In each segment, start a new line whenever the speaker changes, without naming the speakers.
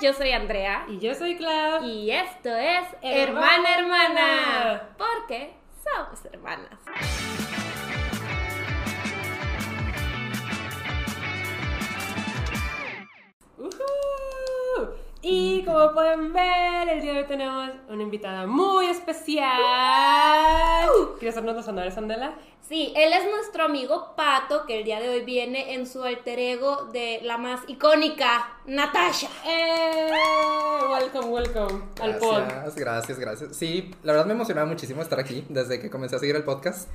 yo soy Andrea.
Y yo soy Clau.
Y esto es
Hermana,
Hermana. Porque somos hermanas.
Ujú. Y como pueden ver, el día de hoy tenemos una invitada muy especial. ¿Quieres hacernos los honores, Andela?
Sí, él es nuestro amigo Pato, que el día de hoy viene en su alter ego de la más icónica, Natasha.
¡Eh! Welcome, welcome al pod.
Gracias, gracias, gracias. Sí, la verdad me emocionaba muchísimo estar aquí desde que comencé a seguir el podcast.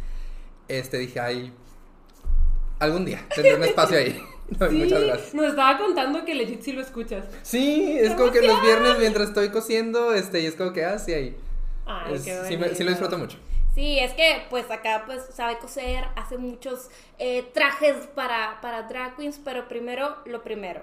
Este dije, ay, algún día tendré un espacio ahí. No,
Sí,
Muchas gracias.
nos estaba contando que legit sí lo escuchas.
Sí, es como que los viernes mientras estoy cosiendo, este, y es como que, ah, sí, ahí.
Ay,
Es-
qué
sí, me- sí lo disfruto mucho.
Sí, es que pues acá pues sabe coser, hace muchos eh, trajes para, para drag queens, pero primero lo primero.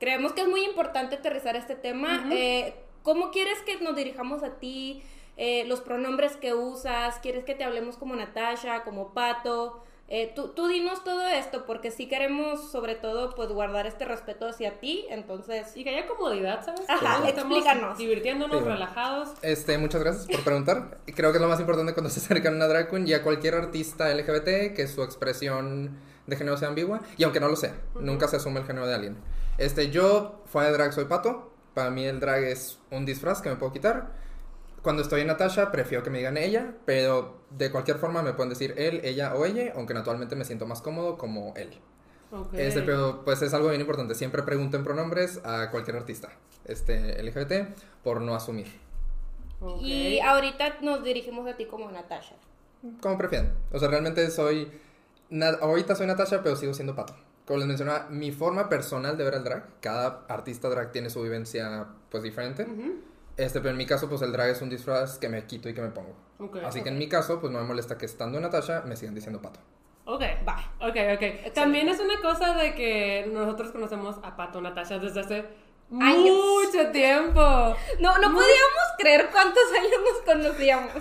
Creemos que es muy importante aterrizar este tema. Eh, ¿Cómo quieres que nos dirijamos a ti? Eh, los pronombres que usas, ¿quieres que te hablemos como Natasha, como Pato? Eh, tú, tú dinos todo esto porque sí queremos sobre todo pues guardar este respeto hacia ti, entonces...
Y que haya comodidad, ¿sabes?
Ajá, explícanos.
Divirtiéndonos,
Sí.
relajados.
Este, muchas gracias por preguntar. Creo que es lo más importante cuando se acercan a una drag queen y a cualquier artista LGBT que su expresión de género sea ambigua. Y aunque no lo sea, nunca se asume el género de alguien. Este, yo, fuera de drag, soy pato. Para mí el drag es un disfraz que me puedo quitar. Cuando estoy en Natasha, prefiero que me digan ella, pero de cualquier forma me pueden decir él, ella o ella, aunque naturalmente me siento más cómodo como él.
Ok.
Este, pero pues es algo bien importante. Siempre pregunten pronombres a cualquier artista este, LGBT por no asumir.
Ok.
Y ahorita nos dirigimos a ti como Natasha.
Como prefieran. O sea, realmente soy. ahorita soy Natasha, pero sigo siendo pato. Como les mencionaba, mi forma personal de ver el drag. Cada artista drag tiene su vivencia, pues, diferente.
Ujú.
Este, pero en mi caso, pues, el drag es un disfraz que me quito y que me pongo. Así que en mi caso, pues, no me molesta que estando en Natasha me sigan diciendo pato.
Ok,
Va.
ok, ok. También es una cosa de que nosotros conocemos a Pato Natasha desde hace
Años.
mucho tiempo.
No, no podíamos creer cuántos años nos conocíamos.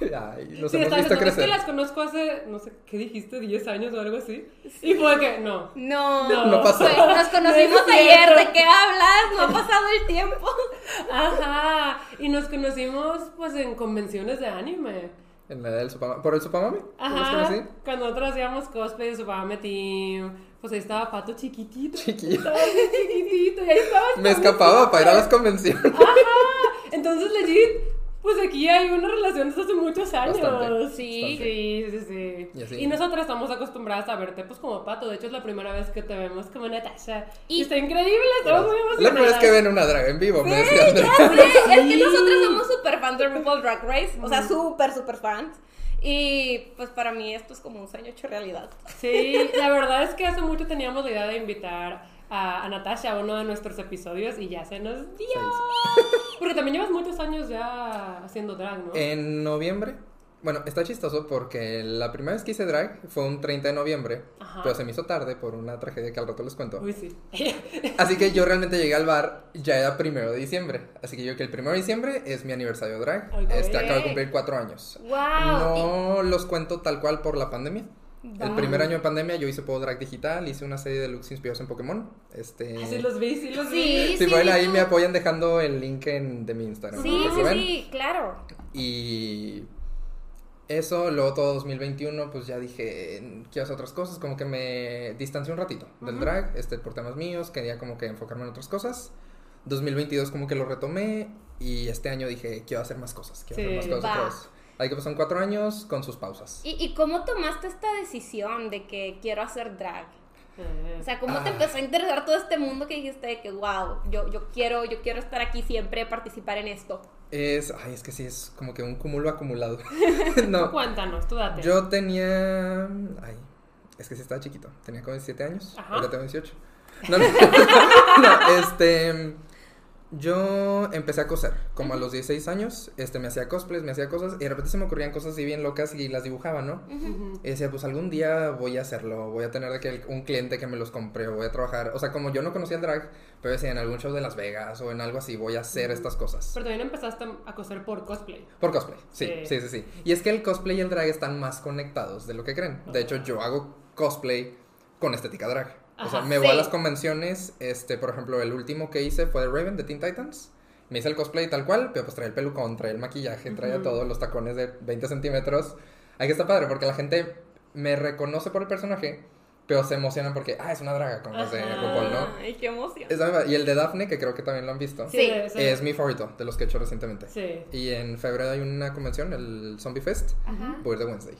Ay, nos
Sí,
hemos visto
es que
crecer.
las conozco hace, no sé, ¿qué dijiste? ¿10 años o algo así? Y fue que, no.
No,
No.
No pasó.
Pues, nos conocimos
No
ayer. ¿de qué hablas? No ha pasado el tiempo.
Ajá. Y nos conocimos, pues, en convenciones de anime.
En la del Supama- ¿Por el Supamami? ¿Los
Ajá. Cuando nosotros hacíamos cosplay de Supame Team, pues ahí estaba Pato chiquitito.
Chiquillo.
Estaba chiquitito y ahí estaba.
Me escapaba para ir a las convenciones.
Ajá. Entonces, legit, pues aquí hay una relación desde hace muchos años.
Bastante,
Sí.
bastante.
Sí, sí, sí.
Y.
Y nosotras estamos acostumbradas a verte pues como pato. De hecho, es la primera vez que te vemos como Natasha. Y,
Y-
está increíble, estamos muy
La
emocionadas.
primera vez que ven una drag en vivo, me decía Andrea.
Sí, es que nosotros somos súper fans de RuPaul Drag Race, o sea, súper, súper fans. Y pues para mí esto es como un sueño hecho realidad.
Sí, la verdad es que hace mucho teníamos la idea de invitar a, a Natasha uno de nuestros episodios y ya se nos dio. Porque también llevas muchos años ya haciendo drag, ¿no?
En noviembre, bueno, está chistoso porque la primera vez que hice drag fue un 30 de noviembre,
Ajá.
pero se me hizo tarde por una tragedia que al rato les cuento.
Uy, sí.
Así que yo realmente llegué al bar, ya era primero de diciembre. Así que yo que el primero de diciembre es mi aniversario drag.
Ok.
Este acaba de cumplir cuatro años.
¡Wow!
No los cuento tal cual por la pandemia. El primer año de pandemia yo hice Puedo Drag Digital, hice una serie de looks inspirados en Pokémon. Este...
Sí los vi, sí los
Sí,
vi.
Si
sí,
pueden
vi
ahí me apoyan dejando el link en, de mi Instagram.
Sí, sí, sí, claro.
Y eso, luego todo 2021, pues ya dije, quiero hacer otras cosas, como que me distancié un ratito del drag, este, por temas míos, quería como que enfocarme en otras cosas. 2022 como que lo retomé y este año dije, quiero hacer más cosas, quiero
Sí.
hacer más cosas. Ahí que pasaron cuatro años con sus pausas.
¿Y, y cómo tomaste esta decisión de que quiero hacer drag?
Eh,
O sea, ¿cómo te
Ah.
empezó a interesar todo este mundo que dijiste de que, wow, yo, yo, quiero, yo quiero estar aquí siempre, participar en esto?
Es, ay, es que sí, es como que un cúmulo acumulado. no,
Cuéntanos, tú date.
yo tenía, ay, es que sí estaba chiquito, tenía como 17 años,
Ajá.
ahora tengo 18. No, no, no, este, yo empecé a coser, como a los 16 años, este, me hacía cosplays, me hacía cosas, y de repente se me ocurrían cosas así bien locas y las dibujaba, ¿no? Y decía, pues algún día voy a hacerlo, voy a tener de que un cliente que me los compre, voy a trabajar, o sea, como yo no conocía el drag, pero decía, en algún show de Las Vegas o en algo así, voy a hacer estas cosas.
Pero también empezaste a coser por cosplay.
Por cosplay, sí,
Sí.
sí, sí, sí. Y es que el cosplay y el drag están más conectados de lo que creen. De hecho, yo hago cosplay con estética drag. O sea, me voy a las convenciones, este, por ejemplo, el último que hice fue de Raven, de Teen Titans. Me hice el cosplay tal cual, pero pues traía el pelucón, traía el maquillaje, traía
Ujú.
todo, los tacones de 20 centímetros. Ahí que está padre, porque la gente me reconoce por el personaje, pero se emocionan porque, ah, es una draga, como los de. RuPaul, ¿no?
Ay, qué emoción.
Y el de Daphne, que creo que también lo han visto,
Sí.
sí.
es mi favorito, de los que he hecho recientemente.
Sí.
Y en febrero hay una convención, el Zombie Fest,
Ajá.
voy a ir de Wednesday.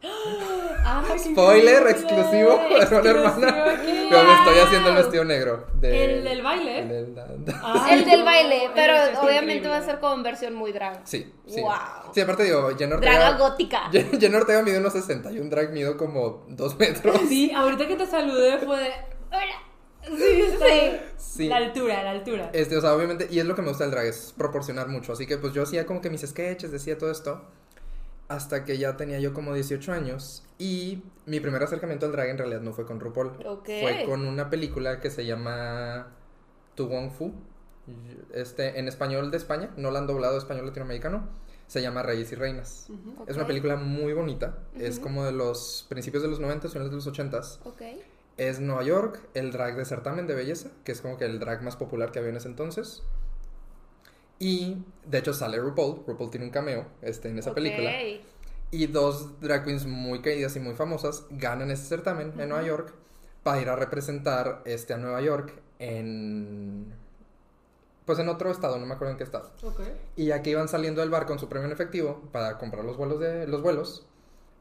Qué
Spoiler exclusivo, hermana hermana.
Exclusivo,
Pero me estoy haciendo el vestido negro. de-
¿El del baile?
el del-
El del baile, pero obviamente
increíble.
va a ser con versión muy drag.
Sí, sí.
Wow.
Sí, aparte digo, Jen Ortega.
Draga gótica.
Jen Jen Ortega mide unos 60 y un drag mido como 2 metros.
Sí, ahorita que te saludé fue de. Hola.
Sí, sí.
Sí.
La altura, la altura.
Este, o sea, obviamente, y es lo que me gusta del drag, es proporcionar mucho. Así que pues yo hacía como que mis sketches, decía todo esto. Hasta que ya tenía yo como 18 años. Y mi primer acercamiento al drag en realidad no fue con RuPaul. Fue con una película que se llama Tu Wong Fu. Este, en español de España, no la han doblado a español latinoamericano. Se llama Reyes y Reinas. Es una película muy bonita. Es como de los principios de los 90, finales de los 80.
Ok.
Es Nueva York, el drag de certamen de belleza, que es como que el drag más popular que había en ese entonces. Y de hecho sale RuPaul. RuPaul tiene un cameo este, en esa película. Y dos drag queens muy queridas y muy famosas ganan ese certamen en Nueva York para ir a representar este, a Nueva York en. Pues en otro estado, no me acuerdo en qué estado. Y ya que iban saliendo del bar con su premio en efectivo para comprar los vuelos de los vuelos,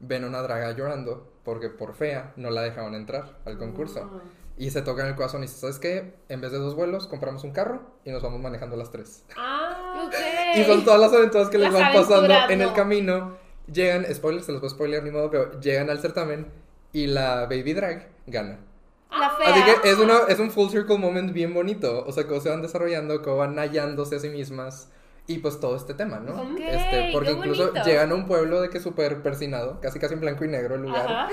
ven a una draga llorando porque por fea no la dejaban entrar al concurso. Y se tocan el corazón y dice, ¿sabes qué? En vez de dos vuelos, compramos un carro y nos vamos manejando las tres.
Ah,
Ok.
Y son todas las aventuras que les
Las
van pasando en el
no.
camino. Llegan, spoilers, se los voy a spoiler ni modo, pero llegan al certamen y la baby drag gana.
La fea.
Así que es, una, es un full circle moment bien bonito. O sea, cómo se van desarrollando, cómo van hallándose a sí mismas. Y pues todo este tema, ¿no?
Ok,
este, porque
qué
incluso
bonito.
llegan a un pueblo de que súper persinado, casi casi en blanco y negro el lugar.
Ajá.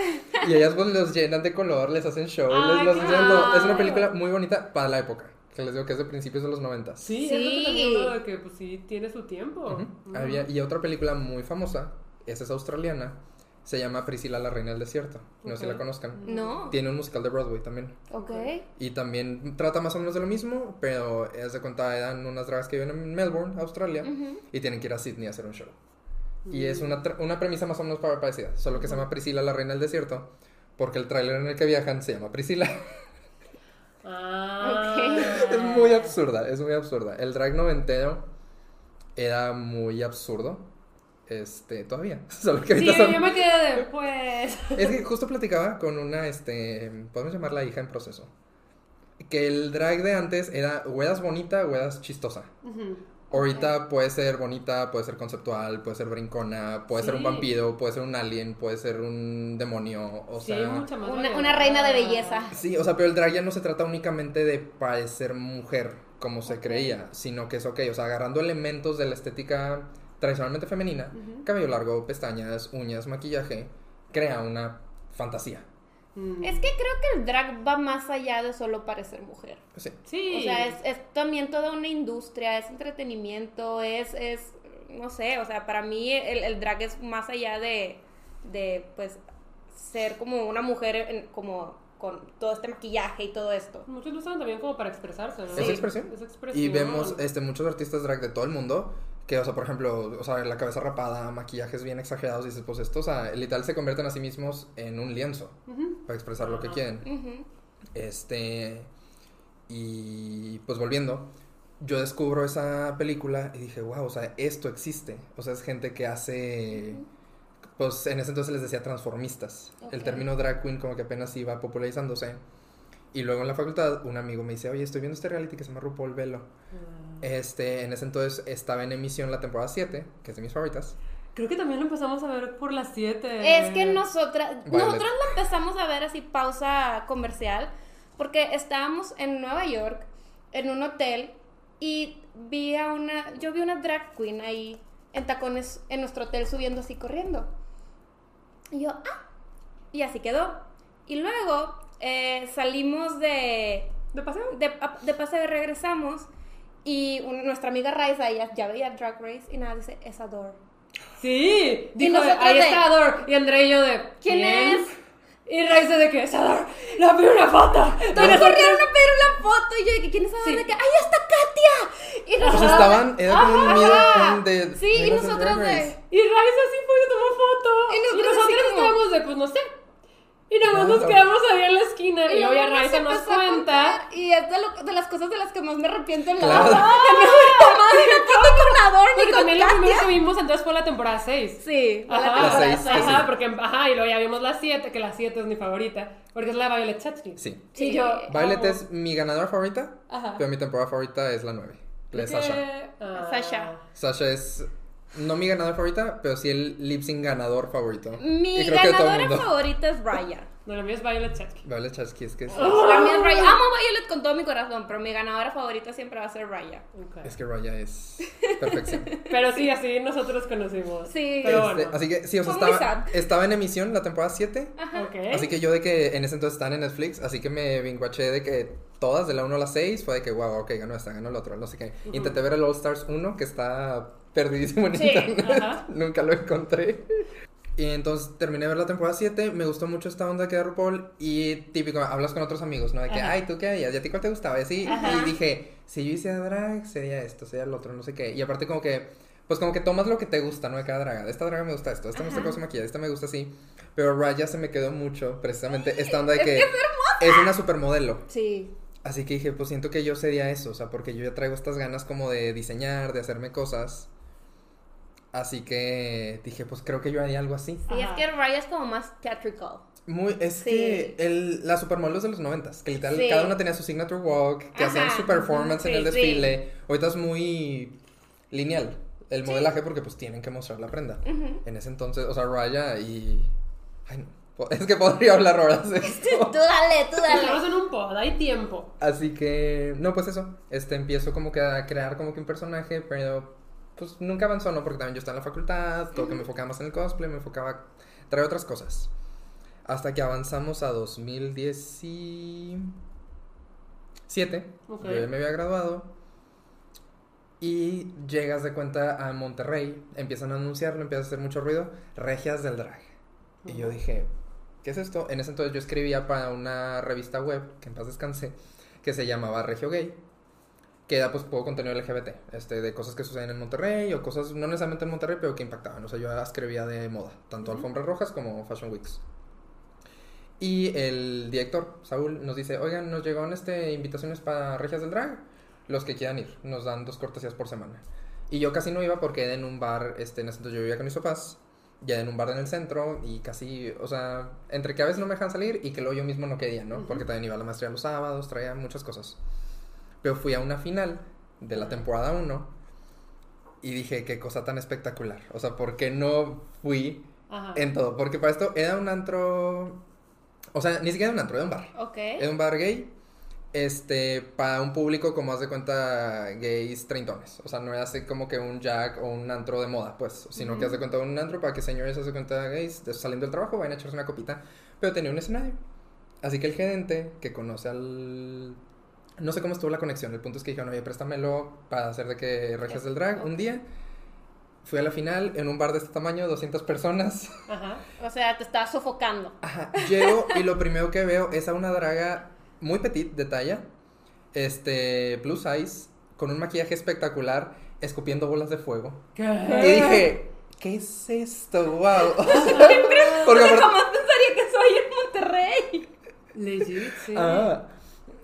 Y ellas pues los llenan de color, les hacen show,
Ay,
les los
qué
hacen todo. Es una película muy bonita para la época. Que les digo que es de principios de los 90.
Sí,
Sí.
es lo que de que pues sí tiene su tiempo.
Había, y otra película muy famosa, esa es australiana, se llama Priscila la Reina del Desierto. No sé si la conozcan.
No.
Tiene un musical de Broadway también.
Ok.
Y también trata más o menos de lo mismo, pero es de cuenta, eran unas dragas que viven en Melbourne, Australia, y tienen que ir a Sydney a hacer un show. Y es una, tra- una premisa más o menos pa- parecida, solo que se llama Priscila la Reina del Desierto, porque el tráiler en el que viajan se llama Priscila.
Ah.
es muy absurda, es muy absurda. El drag noventero era muy absurdo. Este, todavía. Solo que
Sí,
son-
yo me quedé de, pues.
Es que justo platicaba con una, este, podemos llamarla hija en proceso. Que el drag de antes era o eras bonita o eras chistosa.
Ujú.
Ahorita puede ser bonita, puede ser conceptual, puede ser brincona, puede ser un
Sí.
vampiro, puede ser un alien, puede ser un demonio, o
Sí,
sea...
mucha más
Una, una reina de belleza.
Sí, o sea, pero el drag ya no se trata únicamente de parecer mujer, como se
Ok.
creía, sino que es ok, o sea, agarrando elementos de la estética tradicionalmente femenina, cabello largo, pestañas, uñas, maquillaje, crea una fantasía.
Mm.
Es que creo que el drag va más allá de solo parecer mujer.
Sí.
Sí.
O sea, es, es también toda una industria, es entretenimiento, es, es no sé, o sea, para mí el, el drag es más allá de, de, pues, ser como una mujer en- como con todo este maquillaje y todo esto.
Muchos lo usan también como para expresarse, ¿no?
Es expresión.
Es expresión.
Y vemos este, muchos artistas drag de todo el mundo que, o sea, por ejemplo, o sea, la cabeza rapada, maquillajes bien exagerados, dices, pues esto, o sea, literal se convierten a sí mismos en un lienzo para expresar lo que quieren. Este. Y pues volviendo, yo descubro esa película y dije, wow, o sea, esto existe. O sea, es gente que hace. Pues en ese entonces les decía transformistas. El término drag queen como que apenas iba popularizándose. Y luego en la facultad, un amigo me dice, oye, estoy viendo este reality que se llama RuPaul Velo.
Ah.
Este, en ese entonces estaba en emisión la temporada 7, que es de mis favoritas.
Creo que también lo empezamos a ver por las 7.
Es que nosotras,
Violet.
nosotros lo empezamos a ver así pausa comercial, porque estábamos en Nueva York, en un hotel, y vi a una, yo vi una drag queen ahí en tacones en nuestro hotel subiendo así corriendo. Y yo, ah, y así quedó. Y luego eh, salimos de,
¿De paseo?
de, de paseo regresamos, y un- nuestra amiga Raiza, ella ya veía Drag Race, y nada, dice, es Adore.
Sí. Dijo, ahí
de-
está Ador. Y André y yo de.
¿Quién es?
Y Raiza de que, Sadar, la pido una foto.
Todos corrieron a pedir una foto y yo de que quién es Adar?
Sí.
de que ¡ay, está Katia! Y
Pues
nosotros,
estaban, era como un miedo de.
Sí, y nosotros de-.
Y Raiza sí fue y tomó foto.
Y
Y
nosotros
nosotros,
así como-
estábamos de, pues no sé. Y nada más
No,
nos
no.
quedamos ahí en la esquina. Y, luego ya Raiza
se
nos cuenta.
Y es de, lo- de las cosas de las que más me arrepiento en la
Claro.
vida. Que no Ador ni
Porque también lo primero que vimos entonces fue la temporada 6.
Sí,
Ajá,
La
temporada
seis,
seis.
sí,
ajá,
sí.
porque, ajá, y luego ya vimos la 7, que la 7 es mi favorita, porque es la de Violet Chachki.
Sí.
Sí, yo.
Violet es mi ganadora favorita,
Ajá.
pero mi temporada favorita es la 9. La de
¿De
Sasha.
Ah.
Sasha.
Sasha es no mi ganadora favorita, pero sí el lip sync ganador favorito.
Mi ganadora favorita es Raya.
No, la mía es Violet Chachki.
Violet Chachki es que es,
La mía es Raya. Amo a Violet con todo mi corazón, pero mi ganadora favorita siempre va a ser Raya.
Ok.
es que Raya es perfección.
Pero sí, así nosotros conocimos.
Sí.
Pero
Este,
bueno.
Así que sí, o sea, estaba, estaba en emisión la temporada 7.
Ajá.
Ok.
Así que yo de que en ese entonces estaban en Netflix, así que me vinguaché de que todas, de la 1 a la 6, fue de que, wow, ok, ganó esta, ganó el otro, no sé qué. Intenté ver el All Stars 1, que está perdidísimo en
Sí,
internet,
ajá.
nunca lo encontré. Y entonces terminé de ver la temporada 7, me gustó mucho esta onda que de RuPaul y típico, hablas con otros amigos, ¿no? De que,
Ajá.
ay, ¿tú qué harías? ¿Y a ti cuál te gustaba? Y así,
Ajá.
y dije, si yo hiciera drag, sería esto, sería el otro, no sé qué. Y aparte como que, pues como que tomas lo que te gusta, ¿no? De cada draga. De esta draga me gusta esto, esta me gusta
Ajá.
cómo se maquilla, esta me gusta así. Pero Raya se me quedó mucho, precisamente, esta onda de
Es
que
que es
es una supermodelo.
Sí.
Así que dije, pues siento que yo sería eso, o sea, porque yo ya traigo estas ganas como de diseñar, de hacerme cosas. Así que dije, pues creo que yo haría algo así.
Sí, es
Ajá.
que Raya es como más theatrical.
Muy, es
Sí.
que el, las supermodelos de los noventas, que literal
Sí.
cada una tenía su signature walk, que
Ajá,
hacían su performance en
sí,
el
sí.
desfile. Ahorita es muy lineal el
Sí.
modelaje porque pues tienen que mostrar la prenda.
Ujú.
En ese entonces, o sea, Raya y... Ay, no. Es que podría hablar horas de esto.
Tú dale, tú dale.
Estamos en un pod, hay tiempo.
Así que, no, pues eso. Este, empiezo como que a crear como que un personaje, pero pues nunca avanzó, ¿no? Porque también yo estaba en la facultad, todo que me enfocaba más en el cosplay, me enfocaba, traer otras cosas. Hasta que avanzamos a 2017.
Ok.
Yo ya me había graduado. Y llegas de cuenta a Monterrey, empiezan a anunciarlo, empieza a hacer mucho ruido, Regias del Drag. Y yo dije, ¿qué es esto? En ese entonces yo escribía para una revista web, que en paz descanse, que se llamaba Regio Gay, que era pues poco contenido LGBT, este, de cosas que suceden en Monterrey o cosas no necesariamente en Monterrey, pero que impactaban. O sea, yo escribía de moda, tanto alfombras rojas como Fashion Weeks. Y el director, Saúl, nos dice, oigan, nos llegaron este, invitaciones para Regias del Drag, los que quieran ir, nos dan dos cortesías por semana. Y yo casi no iba porque en un bar, este, en ese entonces yo vivía con mis papás, ya en un bar en el centro y casi, o sea, entre que a veces no me dejan salir y que luego yo mismo no quería, ¿no? Porque también iba a la maestría los sábados, traía muchas cosas. Pero fui a una final de la temporada 1 y dije, qué cosa tan espectacular. O sea, ¿por qué no fui
Ajá.
en todo? Porque para esto era un antro, o sea, ni siquiera era un antro, era un bar.
Ok.
Era un bar gay, este, para un público como haz de cuenta gays treintones. O sea, no era así como que un jack o un antro de moda, pues, sino que haz de cuenta un antro para que señores haz de cuenta gays saliendo del trabajo vayan a echarse una copita. Pero tenía un escenario. Así que el gerente que conoce al... No sé cómo estuvo la conexión, el punto es que dijeron, oye, préstamelo para hacer de que regias del drag un día. Fui a la final en un bar de este tamaño, 200 personas.
Ajá.
O sea, te estaba sofocando.
Ajá, llego y lo primero que veo es a una draga muy petit de talla, este, plus size, con un maquillaje espectacular, escupiendo bolas de fuego.
¿Qué?
Y dije, ¿qué es esto? ¡Wow! Porque
jamás pensaría que soy en Monterrey.
Legit, sí.
Ah,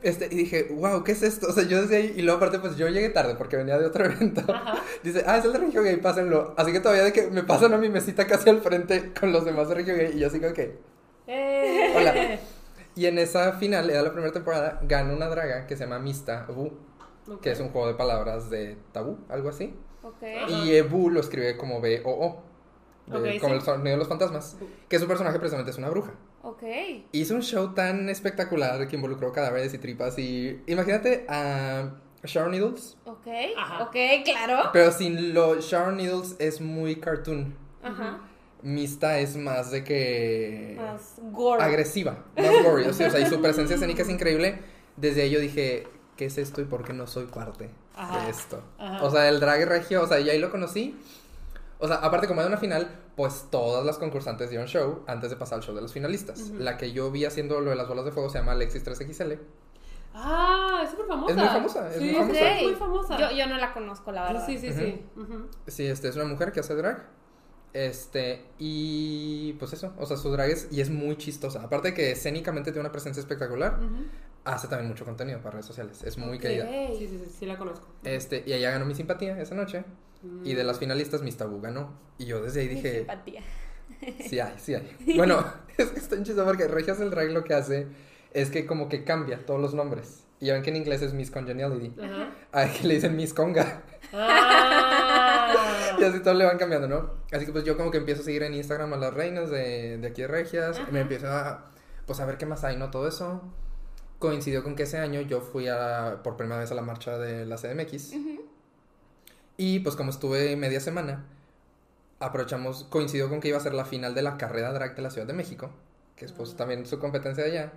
este, y dije, wow, ¿qué es esto? O sea, yo desde ahí, y luego aparte, pues yo llegué tarde porque venía de otro evento.
Ajá.
Dice, ah, es el de Regio Gay, pásenlo. Así que todavía de que me pasan a mi mesita casi al frente con los demás de Regio Gay, y yo así como que,
Eh.
Hola. Y en esa final, era la primera temporada, ganó una draga que se llama Mista Bu,
Ok.
que es un juego de palabras de tabú, algo así.
Ok.
Ajá.
Y Ebu lo escribe como B-O-O, como
sí.
el sonido de los fantasmas, que su personaje precisamente es una bruja.
Ok.
Hizo un show tan espectacular que involucró cadáveres y tripas y... Imagínate a Sharon Needles,
Ok.
Ajá.
Ok, claro.
pero sin lo... Sharon Needles es muy cartoon.
Ajá.
Mista es más de que...
Más gore.
agresiva, más gory, o sea, o sea, y su presencia escénica es increíble. Desde ahí yo dije, ¿qué es esto y por qué no soy parte
Ajá,
de esto?
ajá.
O sea, el drag regio, o sea, ya ahí lo conocí O sea, aparte como era una final, pues todas las concursantes dieron show antes de pasar al show de los finalistas. La que yo vi haciendo lo de las bolas de fuego se llama Alexis 3XL.
Ah, es súper famosa.
Es muy famosa, es
sí,
muy famosa.
sí, es muy famosa.
Yo, yo no la conozco, la verdad.
Sí, sí, sí. Ujú.
Sí, este es una mujer que hace drag. Este, y pues eso, o sea, su drag es, y es muy chistosa. Aparte de que escénicamente tiene una presencia espectacular,
Ujú.
hace también mucho contenido para redes sociales. Es muy
Ok.
querida.
Sí, sí, sí, sí, la conozco.
Este, y ella ganó mi simpatía esa noche. Y de las finalistas, Miss Tabú ganó. Y yo desde ahí dije,
simpatía.
sí hay, sí hay. Bueno, es que está en chistoso porque Regias del Drag lo que hace es que como que cambia todos los nombres. Y ya ven que en inglés es Miss Congeniality.
Ajá.
Que le dicen Miss Conga.
Ah.
Y así todos le van cambiando, ¿no? Así que pues yo como que empiezo a seguir en Instagram a las reinas de, de aquí de Regias. Y me empiezo a, pues a ver qué más hay, ¿no? Todo eso. Coincidió con que ese año yo fui a, por primera vez a la marcha de la CDMX. Y pues como estuve media semana, aprovechamos, coincidió con que iba a ser la final de la carrera drag de la Ciudad de México, que es pues también su competencia de allá,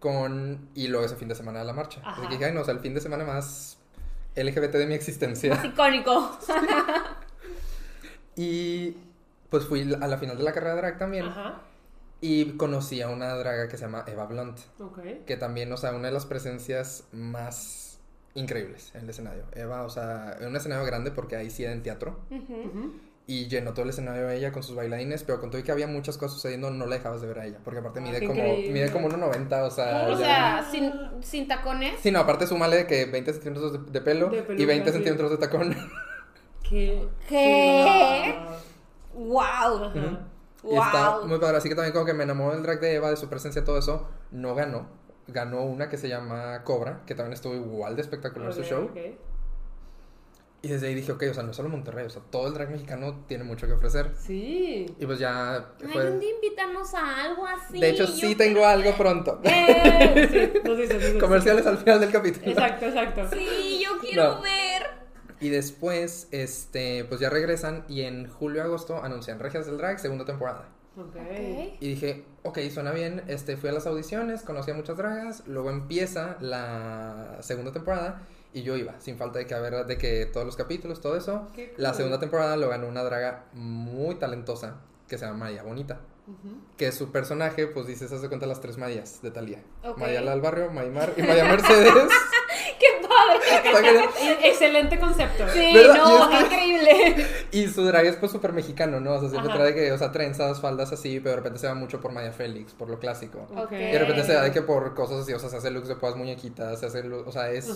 con, y luego ese fin de semana de la marcha. Así
Ajá.
que dije, ay no, o sea, el fin de semana más LGBT de mi existencia.
Es icónico.
Y pues fui a la final de la carrera drag también.
Ajá.
Y conocí a una draga que se llama Eva Blunt.
Ok.
Que también, o sea, una de las presencias más increíbles en el escenario. Eva, o sea, en un escenario grande porque ahí sí era en teatro. Y llenó todo el escenario ella con sus bailarines, pero con todo y que había muchas cosas sucediendo, no la dejabas de ver a ella. Porque aparte
Ah,
mide como, mide como 1,90, o sea.
O
ya-
sea, sin, sin tacones.
Sí, no, aparte súmale de que 20 centímetros de, de pelo
De
y
peluca,
20
sí.
centímetros de tacón.
¿Qué?
¿Qué? ¡Wow!
Ajá.
Y está muy padre. Así que también como que me enamoró del drag de Eva, de su presencia, todo eso. No ganó. Ganó una que se llama Cobra, que también estuvo igual de espectacular su
Ok,
show. Y desde ahí dije, ok, o sea, no solo Monterrey, o sea, todo el drag mexicano tiene mucho que ofrecer.
Sí.
Y pues ya
Ay,
fue...
un día invítanos a algo así.
de hecho, sí tengo algo pronto.
Eh,
Sí, dices, nos dices.
Comerciales al final del capítulo.
Exacto, exacto.
sí, yo quiero
No.
ver.
Y después, este, pues ya regresan y en julio-agosto anuncian Regias del Drag, segunda temporada.
Ok.
Ok.
Y dije, ok, suena bien, este, fui a las audiciones, conocí a muchas dragas, luego empieza la segunda temporada y yo iba, sin falta de que haber, de que todos los capítulos, todo eso. La segunda temporada lo ganó una draga muy talentosa que se llama María Bonita. Que su personaje, pues dice, se hace cuenta las tres Marías de Talía.
Ok.
María la del barrio, Maymar y María Mercedes.
Excelente concepto.
Sí, no,
es
increíble.
y su drag es pues súper mexicano, ¿no? O sea, siempre
Ajá.
trae que, o sea, trenzas, faldas así, pero de repente se va mucho por María Félix, por lo clásico. Y de repente se da de que por cosas así, o sea, se hace looks de puas muñequitas, se hace, o sea, es...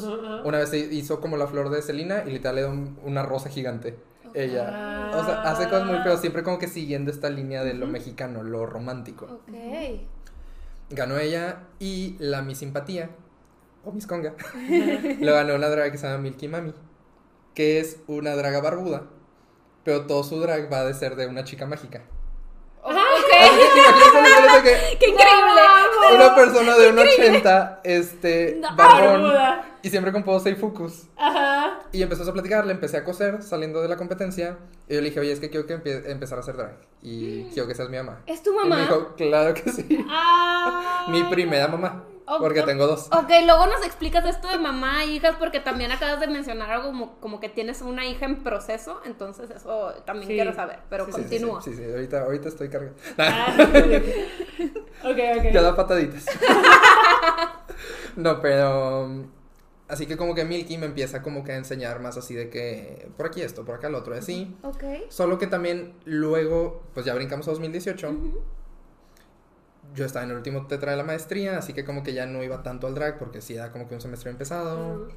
Una vez se hizo como la flor de Celina y literal le un- una rosa gigante. Ella.
Ah.
O sea, hace cosas muy pero siempre como que siguiendo esta línea de lo mexicano, lo romántico.
Ok.
Ganó ella y la Mi Simpatía, o Miss Conga, lo ganó una draga que se llama Milky Mami, que es una draga barbuda, pero todo su drag va de ser de una chica mágica.
Ok.
Que imagínense la historia de que
¡Qué increíble!
una persona de un 80, este,
No,
barbón,
barbuda.
y siempre con pose y focus.
Ajá.
Y empezamos a platicar, le empecé a coser saliendo de la competencia. Y yo le dije, oye, es que quiero que empie- empezar a hacer drag. Y quiero que seas mi mamá.
¿Es tu
Y me
mamá?
dijo, claro que sí.
Ah.
Mi primera mamá. Porque tengo dos.
Ok, luego nos explicas esto de mamá e hijas, porque también acabas de mencionar algo como, como que tienes una hija en proceso, entonces eso también
Sí.
quiero saber, pero
Sí, sí, sí,
continúa.
Sí, sí, ahorita, ahorita estoy cargando.
Ah, ok, ok.
Ya da pataditas. no, pero. Así que como que Milky me empieza como que a enseñar más así de que por aquí esto, por acá el otro, y así.
Ok.
Solo que también luego, pues ya brincamos a 2018. Yo estaba en el último tetra de la maestría, así que como que ya no iba tanto al drag porque sí era como que un semestre empezado.
Ujú.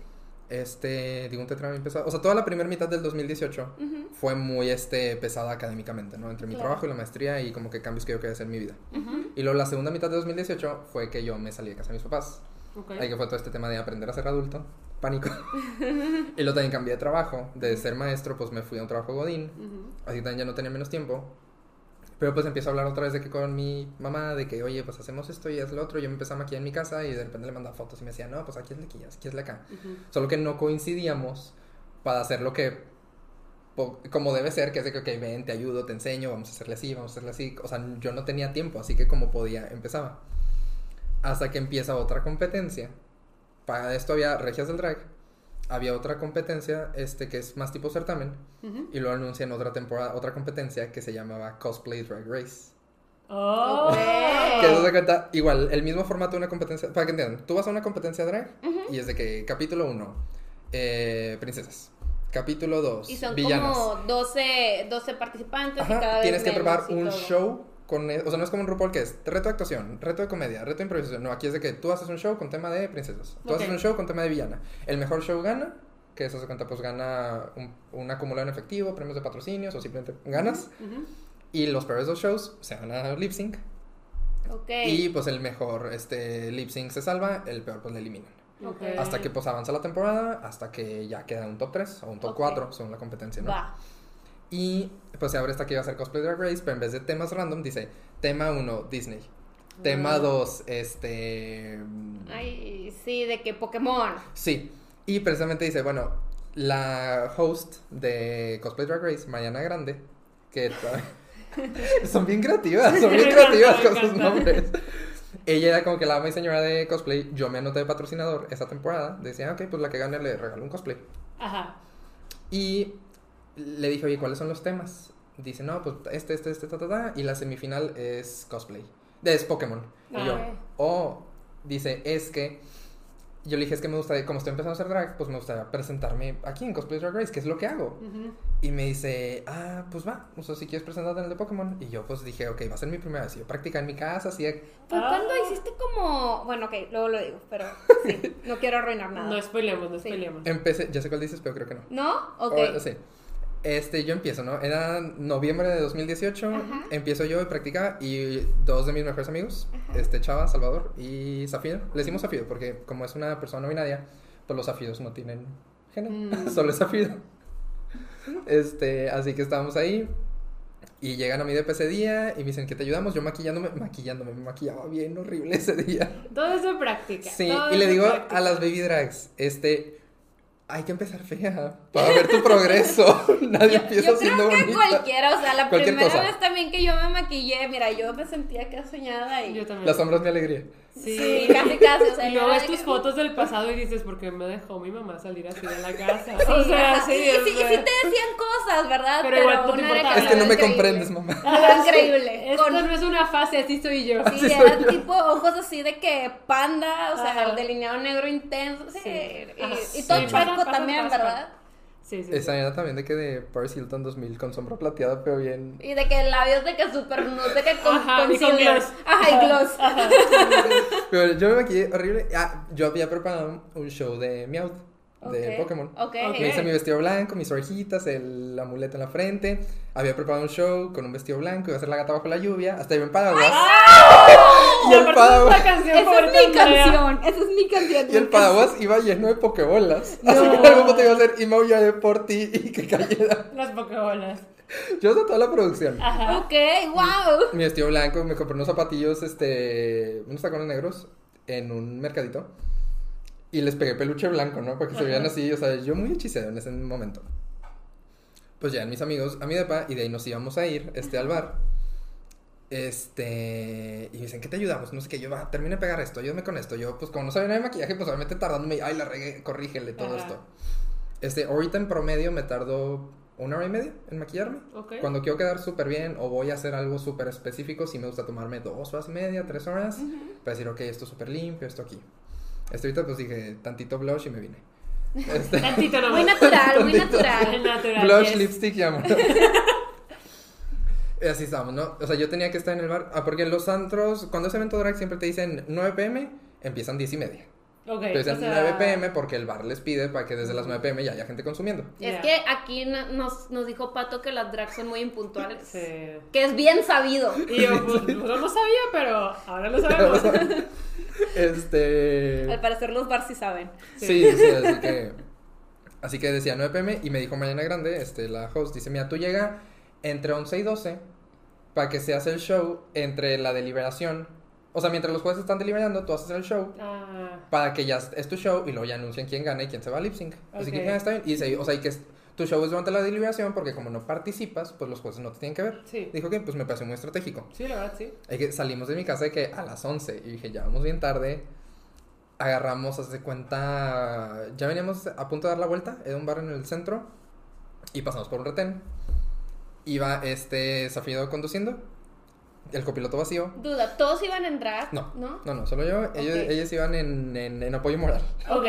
Este, digo un tetra bien pesado. O sea, toda la primera mitad del 2018
Ujú.
fue muy este, pesada académicamente, ¿no? Entre mi
Claro.
trabajo y la maestría y como que cambios que yo quería hacer en mi vida.
Ujú.
Y luego la segunda mitad de 2018 fue que yo me salí de casa de mis papás.
Ok.
Ahí que fue todo este tema de aprender a ser adulto. Pánico. y luego también cambié de trabajo. De ser maestro, pues me fui a un trabajo godín.
Ujú.
Así también ya no tenía menos tiempo. Pero pues empiezo a hablar otra vez de que con mi mamá, de que, oye, pues hacemos esto y es lo otro. Yo me empecé a maquillar en mi casa y de repente le mandaba fotos y me decía, no, pues aquí es la aquí, aquí es la acá.
Ujú.
Solo que no coincidíamos para hacer lo que, como debe ser, que es de que, ok, ven, te ayudo, te enseño, vamos a hacerle así, vamos a hacerle así. O sea, yo no tenía tiempo, así que como podía, empezaba. Hasta que empieza otra competencia. Para esto había Regias del Drag. Había otra competencia, este, que es más tipo certamen,
Ujú.
y luego anuncian otra temporada, otra competencia que se llamaba Cosplay Drag Race.
Oh.
Que eso se cuenta, igual, el mismo formato de una competencia, para que entiendan, tú vas a una competencia drag, y es de que capítulo 1, princesas, capítulo 2,
Y son
villanas.
como 12, 12 participantes y cada
Ajá,
vez
tienes que preparar un
todo.
show con, e- o sea, no es como un RuPaul que es reto de actuación, reto de comedia, reto de improvisación, no, aquí es de que tú haces un show con tema de princesas, tú
Ok.
haces un show con tema de villana, el mejor show gana, que eso se cuenta, pues gana un, un acumulado en efectivo, premios de patrocinios o simplemente ganas,
Ujú.
y los peores dos shows se van a lip sync,
Ok.
y pues el mejor este, lip sync se salva, el peor pues le eliminan.
Ok.
Hasta que pues avanza la temporada, hasta que ya queda un top 3 o un top
Ok.
4 según la competencia, ¿no?
Va.
Y pues se abre esta que iba a ser cosplay drag race, pero en vez de temas random dice tema 1 Disney. Tema
Ah.
2 este
Ay, sí, de que Pokémon.
sí. Y precisamente dice, bueno, la host de cosplay drag race, Mariana Grande, que son bien creativas, son bien creativas con sus nombres. Ella era como que la ama y señora de cosplay. Yo me anoté de patrocinador esa temporada. Decía, ok, pues la que gane le regalo un cosplay.
Ajá.
Y le dije, oye, ¿cuáles son los temas? Dice, no, pues este, este, este, ta, ta, ta. Y la semifinal es cosplay. Es Pokémon. Y yo, oh, dice, es que. Yo le dije, es que me gusta, como estoy empezando a hacer drag, pues me gustaría presentarme aquí en Cosplay Drag Race, que es lo que hago.
Ujú.
Y me dice, ah, pues va, o sea, si quieres presentarte en el de Pokémon. Y yo, pues dije, ok, va a ser mi primera vez. Y yo practicaba en mi casa, así de-
¿Fue
Ah.
cuando hiciste como.? Bueno, ok, luego lo digo, pero sí, no quiero arruinar nada.
No spoilemos, no
Sí.
spoilemos.
Empecé, ya sé cuál dices, pero creo que no.
¿No? Ok.
O- sí. Este, yo empiezo, ¿no? Era noviembre de 2018,
Ajá.
empiezo yo y practicaba y dos de mis mejores amigos, este, Chava, Salvador y Zafiro, le decimos Zafiro porque como es una persona no binaria, pues los Zafiros no tienen género,
Mm.
solo es Zafiro. Este, así que estábamos ahí y llegan a mí de ese día y me dicen que te ayudamos, yo maquillándome, maquillándome, me maquillaba bien horrible ese día.
Todo es de práctica.
Sí, y le digo
práctica.
a las baby drags, este, hay que empezar fea para ver tu progreso. Nadie
Yo,
empieza
yo
siendo
creo que
bonita.
cualquiera, o sea, la
Cualquier
primera
cosa.
vez también que yo me maquillé, mira, yo me sentía que soñada y.
Yo también.
Las sombras mi alegría.
Sí.
Sí, casi, casi, o sea,
Y luego ves tus
que-
fotos del pasado y dices, ¿por qué me dejó mi mamá salir así de la casa?
Sí,
o sea, sí,
y, sí, y sí te decían cosas, ¿verdad?
Pero igual no te importaba.
que
Es que no me
increíble.
comprendes, mamá.
Era increíble.
Esto
Con-
no es una fase, así soy yo.
Sí, era
yo.
tipo ojos así de que panda, o sea,
Ajá.
delineado negro intenso, sí.
Sí.
Y, todo chueco también,
pasa.
¿verdad?
Sí, sí.
Esa era también de que de Paris Hilton 2000 con sombra plateada, pero bien.
Y de que labios de que súper nude, de que con
Ajá, y con
concealer.
gloss.
Ajá, y gloss.
Ajá.
Pero yo me maquillé horrible. Ah, yo había preparado un show de Meowth, de
Ok,
Pokémon.
Ok.
Ok.
Me hice mi vestido blanco, mis orejitas, el amuleto en la frente. Había preparado un show con un vestido blanco, iba a ser la gata bajo la lluvia. Hasta iba en paraguas. Y el
Esa es mi canción, esa es mi canción.
y el paraguas iba lleno de pokebolas. Así
No.
que en algún momento iba a ser y me aullé por ti y que cayera.
Las pokebolas.
Yo de toda la producción.
Ajá.
Ok, wow.
Mi vestido blanco, me compré unos zapatillos, este, unos tacones negros en un mercadito. Y les pegué peluche blanco, ¿no? Para que se vean así, o sea, yo muy hechicero en ese momento. Pues ya, mis amigos a mi depa y de ahí nos íbamos a ir, este, al bar. Este, y me dicen, ¿qué te ayudamos? No sé qué, yo, va, termine de pegar esto, ayúdame con esto. Yo, pues como no sabía nada de maquillaje, pues obviamente tardándome, ay, la regué, corrígele todo
Ajá.
esto. Este, ahorita en promedio me tardo una hora y media en maquillarme.
Ok.
Cuando quiero quedar súper bien o voy a hacer algo súper específico, sí me gusta tomarme dos horas y media, tres horas, para decir, ok, esto es súper limpio, esto aquí. Este ahorita pues dije, tantito blush y me vine. Este,
Tantito nomás.
Muy natural, muy natural.
Natural.
blush,
yes.
lipstick y amor. Y Así estamos, ¿no? O sea, yo tenía que estar en el bar. Ah, porque en los antros, cuando es evento drag, siempre te dicen 9 pm, empiezan 10 y media.
Ok.
Te dicen
o sea,
9 pm porque el bar les pide para que desde las 9 pm ya haya gente consumiendo.
Es que aquí no- nos, nos dijo Pato que las drags son muy impuntuales.
Sí.
Que es bien sabido.
Y yo, pues, pues, no lo sabía, pero ahora lo sabemos.
este.
Al parecer los bars sí saben.
Sí, sí, así que. Así que decía 9 pm y me dijo Mañana Grande, este, la host, dice: Mira, tú llega entre 11 y 12 para que se hace el show entre la deliberación. O sea, mientras los jueces están deliberando, tú haces el show
Ah,
para que ya es tu show y luego ya anuncian quién gana y quién se va a lip sync. Así que ya está bien. Y dice, o sea, y que tu show es durante la deliberación porque como no participas, pues los jueces no te tienen que ver.
sí.
Dijo que pues me pareció muy estratégico.
Sí, la verdad, sí.
Hay que salimos de mi casa de que a las 11 y dije, ya vamos bien tarde. agarramos, haz de cuenta, ya veníamos a punto de dar la vuelta, era un bar en el centro, y pasamos por un retén. Iba este Zafiro conduciendo, el copiloto vacío.
Duda, ¿todos iban a entrar?
No,
¿No?
no, no, solo yo, ellos, iban en, en, en apoyo moral.
Ok.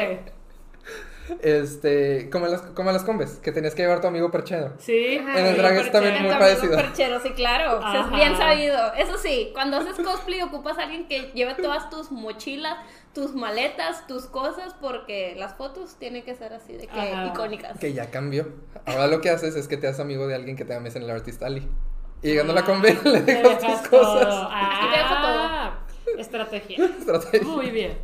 Este, como en las, como en las combes, que tenías que llevar a tu amigo perchedo.
Sí.
Ajá,
En el
sí,
drag es
perchero,
también muy
tu
parecido.
amigo perchero, sí, claro. O sea, es bien sabido. Eso sí, cuando haces cosplay ocupas a alguien que lleve todas tus mochilas, tus maletas, tus cosas, porque las fotos tienen que ser así de que
Ajá.
icónicas.
Que ya cambió. Ahora lo que haces es que te haces amigo de alguien que te ames en el Artist Alley. Y llegando a la le
Ah, Te
dejas tus
dejas
cosas.
todo.
Y te dejo
Ah, estrategia.
Estrategia.
Muy bien.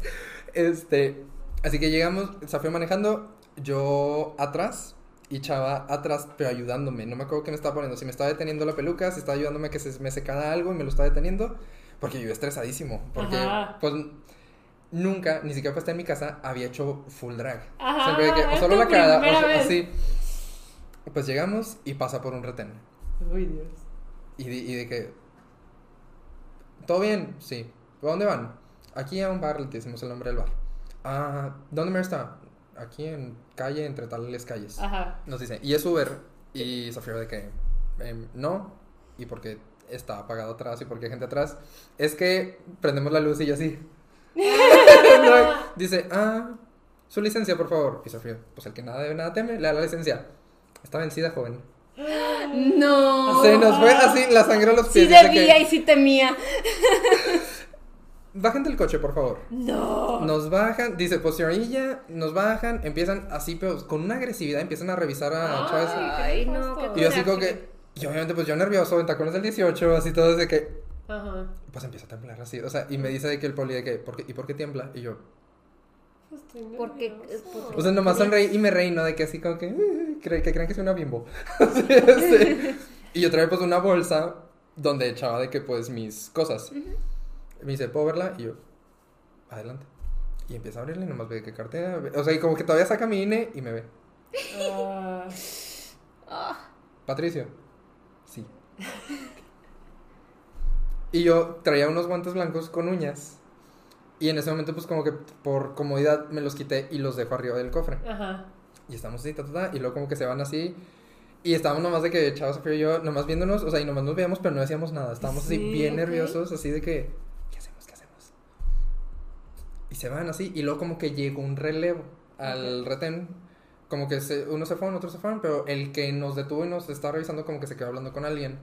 Este, así que llegamos, Zafio manejando, yo atrás y Chava atrás, pero ayudándome. No me acuerdo qué me estaba poniendo, si me estaba deteniendo la peluca, si estaba ayudándome a que se me secara algo y me lo estaba deteniendo, porque yo estresadísimo, porque
Ajá.
pues nunca, ni siquiera pues estar en mi casa, había hecho full drag.
Ajá,
Siempre de que, o solo la cara, o so- así. Pues llegamos y pasa por un retén.
Uy, Dios.
Y de, y de que. ¿Todo bien? Sí. ¿A dónde van? Aquí a un bar, le decimos el nombre del bar. Ah, ¿dónde me está? Aquí en calle, entre tales calles.
Ajá.
Nos dice, ¿y es Uber? Y Sofía de que, em, no. ¿Y porque está apagado atrás? ¿Y porque hay gente atrás? Es que prendemos la luz y yo así. Dice, ah, su licencia, por favor. Y Sofía, pues el que nada debe, nada teme, le da la licencia. Está vencida, joven.
No.
Se nos fue así la sangre a los pies.
Sí
que-
debía y sí temía.
Bajen del coche, por favor.
No.
Nos bajan, dice, pues orilla, nos bajan, empiezan así, pero con una agresividad, empiezan a revisar a Chávez.
Ay, no, qué
Y yo así como que, y obviamente pues yo nervioso, en tacones del 18, así todo desde que,
Ajá.
pues empieza a temblar así, o sea, y me dice de que el poli de que, ¿por qué, ¿y por qué tiembla? Y yo,
Estoy
Porque-
nervioso.
porque-
o sea, nomás sonreí y me reí, ¿no? De que así como que, "Eh, cre- que creen que soy una bimbo. Así, este. Y yo traía pues una bolsa donde echaba de que pues mis cosas. Me dice, ¿puedo verla? Y yo, adelante. Y empieza a abrirla y nomás ve que cartera. ve- O sea, y como que todavía saca mi INE y me ve.
Ah,
Patricio. Sí. y yo traía unos guantes blancos con uñas. Y en ese momento, pues como que por comodidad me los quité y los dejo arriba del cofre.
Ajá.
Y estamos así, ta, ta, ta, y luego como que se van así. Y estábamos nomás de que Chava, Sofía y yo, nomás viéndonos, o sea, y nomás nos veíamos, pero no decíamos nada. Estábamos así
Sí,
bien
ok.
nerviosos, así de que, ¿qué hacemos? ¿Qué hacemos? Y se van así, y luego como que llegó un relevo al retén. Como que se, unos se fueron, otros se fueron, pero el que nos detuvo y nos estaba revisando como que se quedó hablando con alguien.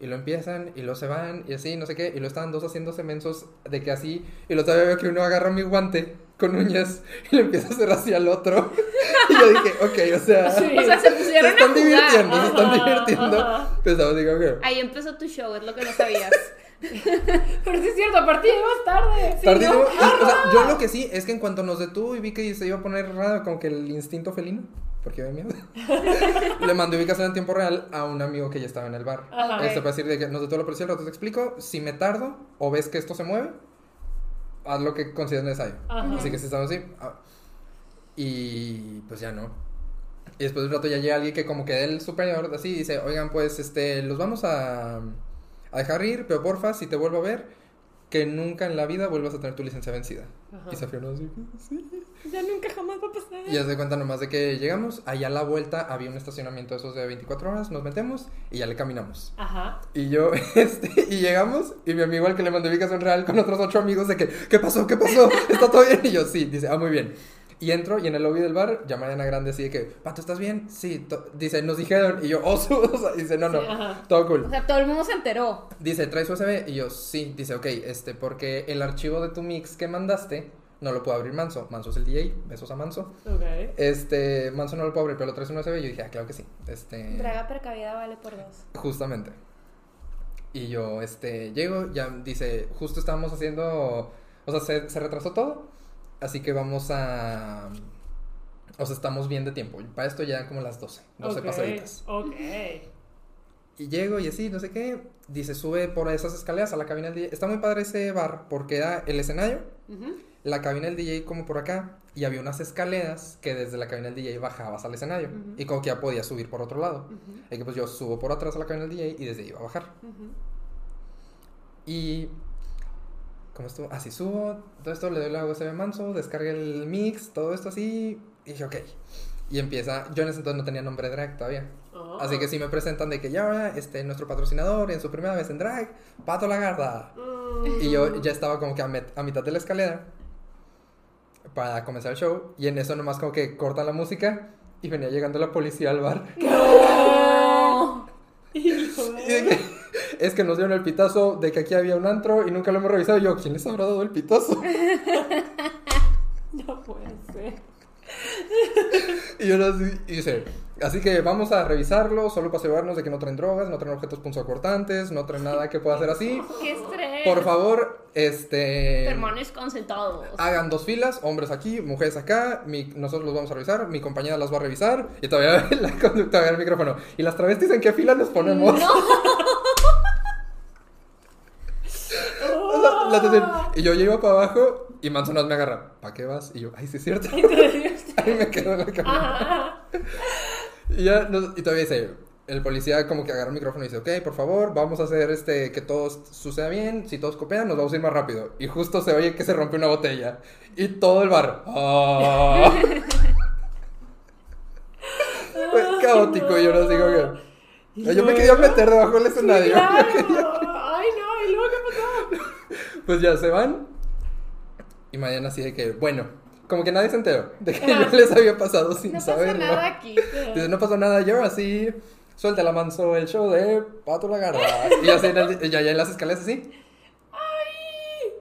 Y lo empiezan, y lo se van, y así, no sé qué, y lo estaban dos haciéndose mensos de que así, y lo todavía veo que uno agarra mi guante con uñas y lo empieza a hacer así al otro. y yo dije, ok, o sea,
Sí.
O sea, se
están
a
divirtiendo, se están divirtiendo.
ajá.
Pensaba, digo, ok.
Ahí empezó tu show, es lo que no sabías.
Pero sí es cierto, llegas tarde. Sí,
Tardísimo,
¿no?
y, o sea, yo lo que sí es que en cuanto nos detuvo y vi que se iba a poner raro, como que el instinto felino, porque había miedo, le mandé ubicación en tiempo real a un amigo que ya estaba en el bar.
Ajá.
Este, para decir de que nos detuvo la policía, al rato te explico. Si me tardo o ves que esto se mueve, haz lo que consideres necesario.
Ajá.
Así que si estamos así. ah, Y pues ya no. Y después de un rato ya llega alguien que como que el superior así dice, oigan, pues este, los vamos a, a dejar ir, pero porfa, si te vuelvo a ver, que nunca en la vida vuelvas a tener tu licencia vencida.
Ajá.
Y no así, sí.
Ya nunca jamás va a pasar.
Y ya se cuenta nomás de que llegamos, allá a la vuelta había un estacionamiento de esos de 24 horas, nos metemos y ya le caminamos.
Ajá.
Y yo, este, y llegamos, y mi amigo al que le mandé ubicación real con otros ocho amigos de que, ¿qué pasó? ¿Qué pasó? ¿Está todo bien? Y yo, sí, dice, ah, muy bien. Y entro, y en el lobby del bar, llama a Ariana Grande así de que, Pato, ¿estás bien? Sí, dice, nos dijeron, y yo, oh, su- o sea, dice, no, no,
Sí,
todo cool.
O sea, todo el mundo se enteró.
Dice, ¿traes USB? Y yo, sí, dice, ok, este, porque el archivo de tu mix que mandaste, no lo puedo abrir Manso. Manso es el DJ, besos a Manso.
Ok.
Este, Manso no lo puedo abrir, pero lo traes un USB, y yo dije, ah, claro que sí, este...
Draga precavida vale por dos.
Justamente. Y yo, este, llego, ya dice, justo estábamos haciendo, o sea, se, se retrasó todo, así que vamos a, o sea, estamos bien de tiempo. Para esto ya como las 12, 12
Ok,
pasaditas.
Ok.
Y llego y así, no sé qué, dice, sube por esas escaleras a la cabina del DJ. Está muy padre ese bar porque era el escenario,
Ujú.
La cabina del DJ como por acá, y había unas escaleras que desde la cabina del DJ bajabas al escenario, y como que ya podías subir por otro lado. Así que pues yo subo por atrás a la cabina del DJ y desde ahí iba a bajar. Y ¿cómo estuvo? Así subo, todo esto, le doy la USB manso, descarga el mix, todo esto así, y dije, ok. Y empieza, yo en ese entonces no tenía nombre de drag todavía.
Oh.
Así que sí me presentan de que ya, este, nuestro patrocinador en su primera vez en drag, Pato Lagarda.
Mm.
Y yo ya estaba como que a, met- a mitad de la escalera para comenzar el show. Y en eso nomás como que corta la música y venía llegando la policía al bar.
Híjole.
Y de que, es que nos dieron el pitazo de que aquí había un antro y nunca lo hemos revisado. Y yo, ¿quién les habrá dado el pitazo?
No puede ser.
Y yo así, y dice, así que vamos a revisarlo solo para asegurarnos de que no traen drogas, no traen objetos punzocortantes, no traen nada que pueda hacer así.
¡Qué estrés!
Por favor, este...
Permanezcan sentados.
Hagan dos filas, hombres aquí, mujeres acá, mi- nosotros los vamos a revisar, mi compañera las va a revisar y todavía la conducta el micrófono. ¿Y las travestis en qué fila nos ponemos? O sea, la atención. Y yo iba para abajo y Manzonas me agarra. ¿Para qué vas? Y yo, ay, sí es cierto. Ahí me quedo en la cámara. Y ya, nos- y todavía dice, el policía como que agarra el micrófono y dice, ok, por favor, vamos a hacer este, que todo suceda bien, si todos copian, nos vamos a ir más rápido. Y justo se oye que se rompe una botella. Y todo el bar, ¡ah! Fue caótico, yo no digo que... Yo me quería meter debajo del escenario.
Claro. Ay, no, ¿y luego qué pasó?
Pues ya se van. Y mañana así de que, bueno, como que nadie se enteró de que yo les había pasado sin
No
saberlo.
nada aquí.
Dice, no pasó nada, yo así, suelta la manso el show de Pato Lagarda. Y así en, el- ya, ya en las escaleras así. ¡Ay!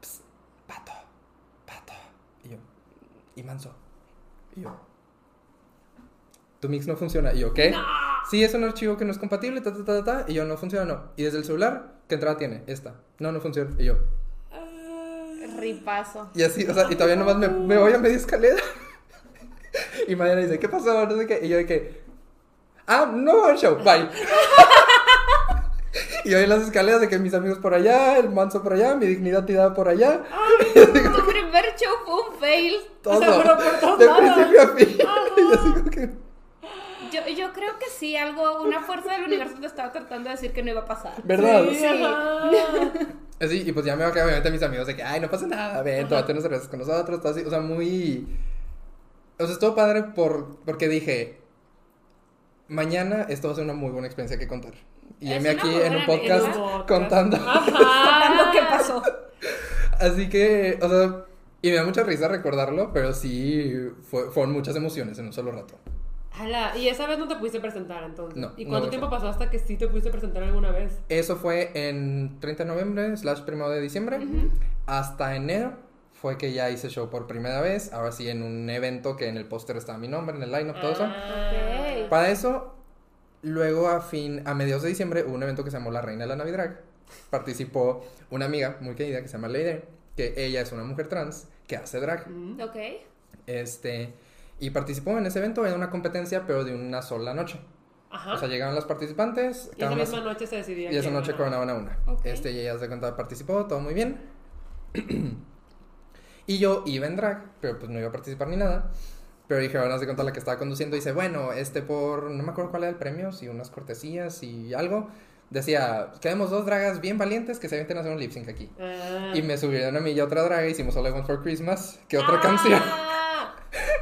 Psst, pato, pato. Y yo, y manso. Y yo, tu mix no funciona. Y yo, ¿qué? Sí, es un archivo que no es compatible, ta, ta, ta, ta, ta. Y yo, no funciona, no. Y desde el celular, ¿qué entrada tiene? Esta. No, no funciona. Y yo,
Ripazo.
y así, o sea, y todavía nomás me, me voy a media escalera. Y Mariana dice, ¿qué pasó? No sé qué. Y yo de que, ah, no va al show, bye. Y yo en las escaleras de que mis amigos por allá, el manso por allá, mi dignidad tirada por allá.
Tu primer show fue un fail.
Todo.
O sea, pero por todos
de
lados.
principio a fin. Y yo así como que,
Yo, yo creo que sí, algo, una fuerza del universo te estaba tratando de decir que no iba a pasar.
¿verdad?
Sí, ajá.
Así, y pues ya me va a quedar obviamente mis amigos de que, ay, no pasa nada, ven, tómate unas cervezas con nosotros, todo así, o sea, muy... O sea, estuvo padre por, porque dije, mañana esto va a ser una muy buena experiencia que contar. Y
una
aquí en un podcast contando.
Ajá.
Contando qué pasó.
Así que, o sea, y me da mucha risa recordarlo, pero sí, fue, fueron muchas emociones en un solo rato.
Ala, y esa vez no te pudiste presentar entonces.
No,
¿Y
no
cuánto
me
tiempo pasó hasta que sí te pudiste presentar alguna vez?
Eso fue en 30 de noviembre, slash 1 de diciembre. Hasta enero fue que ya hice show por primera vez. Ahora sí, en un evento que en el póster estaba mi nombre, en el line-up, todo eso.
Ah.
Ok.
Para eso, luego a fin, a mediados de diciembre, hubo un evento que se llamó La Reina de la Navidrag. Participó una amiga muy querida que se llama Leide, que ella es una mujer trans que hace drag.
Mm.
Ok.
Este, y participó en ese evento en una competencia, pero de una sola noche.
Ajá.
O sea, llegaban las participantes,
y esa
una-
misma noche se decidía.
y esa noche
ganaba.
coronaban a una.
Ok.
Este, y ella se cuenta participó, todo muy bien. y yo iba en drag, pero pues no iba a participar ni nada. Pero dije, ahora se cuenta la que estaba conduciendo, dice, bueno, este por, no me acuerdo cuál era el premio, si unas cortesías y algo. Decía, quedemos dos dragas bien valientes que se avienten a hacer un lip sync aquí.
Ah.
Y me subieron a mí y a otra draga, hicimos All I Want for Christmas, que otra
Ah.
canción.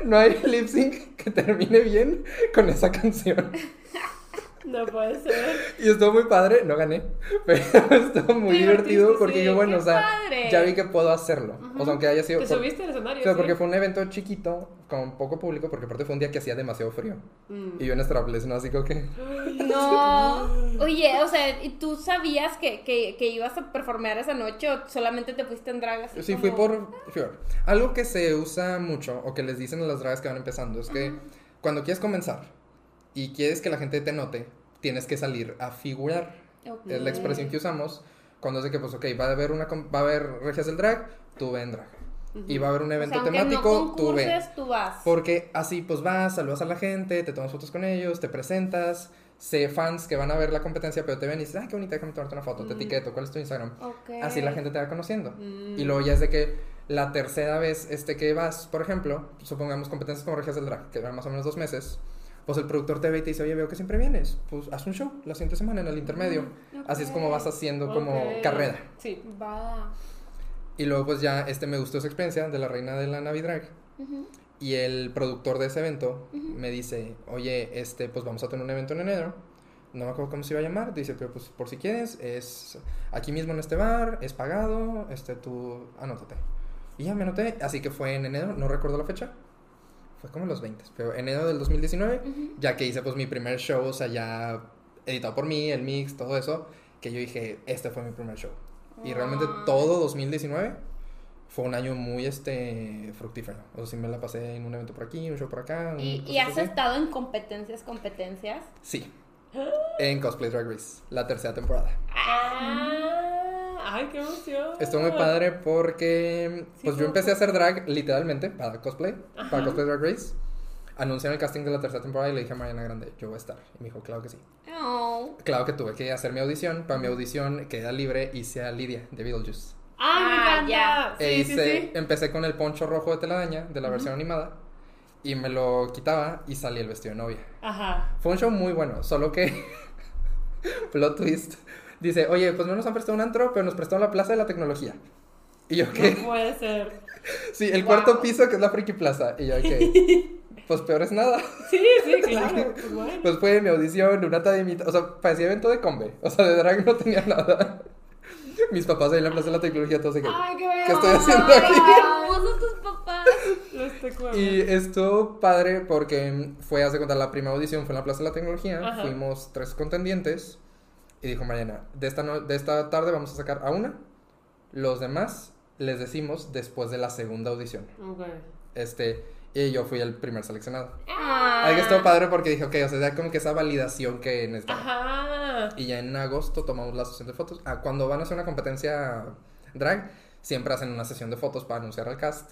No hay lip sync que termine bien con esa canción.
No puede ser.
Y estuvo muy padre, no gané, pero estuvo muy divertido porque
sí,
yo, bueno,
qué
o sea,
padre.
ya vi que puedo hacerlo. O sea, aunque haya sido...
¿Te
por-
subiste al escenario?
o sea,
sí?
porque fue un evento chiquito, con poco público, porque aparte fue un día que hacía demasiado frío.
Mm.
Y yo en strapless, ¿no? Así como que...
No. Oye, o sea, ¿y tú sabías que, que, que ibas a performear esa noche o solamente te fuiste en drag así
Sí,
como-
fui por... por- Algo que se usa mucho, o que les dicen a las dragas que van empezando, es que cuando quieres comenzar y quieres que la gente te note, tienes que salir a figurar.
Ok.
Es la expresión que usamos cuando es de que, pues, ok, va a haber, una, va a haber regias del drag, tú ve en drag. Y va a haber un
O sea,
evento temático,
no
tú ve.
concurses, tú vas.
Porque así pues vas, saludas a la gente, te tomas fotos con ellos, te presentas, sé fans que van a ver la competencia, pero te ven y dices, ay, qué bonita, déjame tomarte una foto, te etiqueto, ¿cuál es tu Instagram?
Ok.
Así la gente te va conociendo.
Mm.
Y luego ya es de que la tercera vez este que vas, por ejemplo, supongamos competencias como Regias del Drag, que duran más o menos dos meses, pues el productor te ve y te dice, oye, veo que siempre vienes, pues haz un show la siguiente semana en el intermedio. Así es como vas haciendo como carrera.
Sí.
Va.
Y luego pues ya este me gustó esa experiencia de la reina de la Navidrag.
Ujú.
Y el productor de ese evento me dice, oye, este, pues vamos a tener un evento en enero. No me acuerdo cómo se iba a llamar. Dice, pero pues por si quieres, es aquí mismo en este bar, es pagado, este, tú anótate. Y ya me anoté, así que fue en enero, no recuerdo la fecha. Fue como los 20, pero enero del 2019, ya que hice pues mi primer show, o sea, ya editado por mí, el mix, todo eso, que yo dije, este fue mi primer show. Y realmente todo 2019 fue un año muy este fructífero. O sea, sí me la pasé en un evento por aquí, un show por acá.
¿Y, y has
así.
estado en competencias, competencias?
Sí. En Cosplay Drag Race, la tercera temporada.
Ah, ay, qué emoción.
Estuvo muy padre porque
Sí,
pues yo empecé a hacer drag literalmente para cosplay,
Ajá.
para Cosplay Drag Race. Anunciaron el casting de la tercera temporada y le dije a Mariana Grande, yo voy a estar. Y me dijo, claro que sí.
Oh.
Claro que tuve que hacer mi audición. Para mi audición queda libre hice a Lidia de Beetlejuice.
Ah,
encanta.
ya.
e
Sí, sí,
hice,
sí.
empecé con el poncho rojo de telaraña de la versión animada y me lo quitaba y salía el vestido de novia.
Ajá.
Fue un show muy bueno, solo que plot twist. Dice, oye, pues no nos han prestado un antro, pero nos prestaron la Plaza de la Tecnología. Y yo, ¿qué?
No puede ser.
Sí, el
Wow.
cuarto piso que es la Friki Plaza. Y yo, ¿qué? Pues peor es nada.
Sí, sí, claro. Pues bueno.
Pues fue mi audición, una tademita. O sea, parecía evento de combe. O sea, de drag no tenía nada. Mis papás ahí en la Plaza de la Tecnología, todos que...
Ay, qué
¿Qué estoy haciendo
Ay,
aquí?
hermosos tus papás.
Y estuvo padre porque fue, hace contar, la primera audición fue en la Plaza de la Tecnología.
Ajá.
Fuimos tres contendientes. Y dijo Mariana, de esta, no- de esta tarde vamos a sacar a una. Los demás les decimos después de la segunda audición.
Ok.
Este, y yo fui el primer seleccionado.
Ah.
Ahí estuvo padre porque dije, ok, o sea, ya como que esa validación que necesitaba.
Ajá.
Y ya en agosto tomamos la sesión de fotos. Ah, cuando van a hacer una competencia drag, siempre hacen una sesión de fotos para anunciar al cast.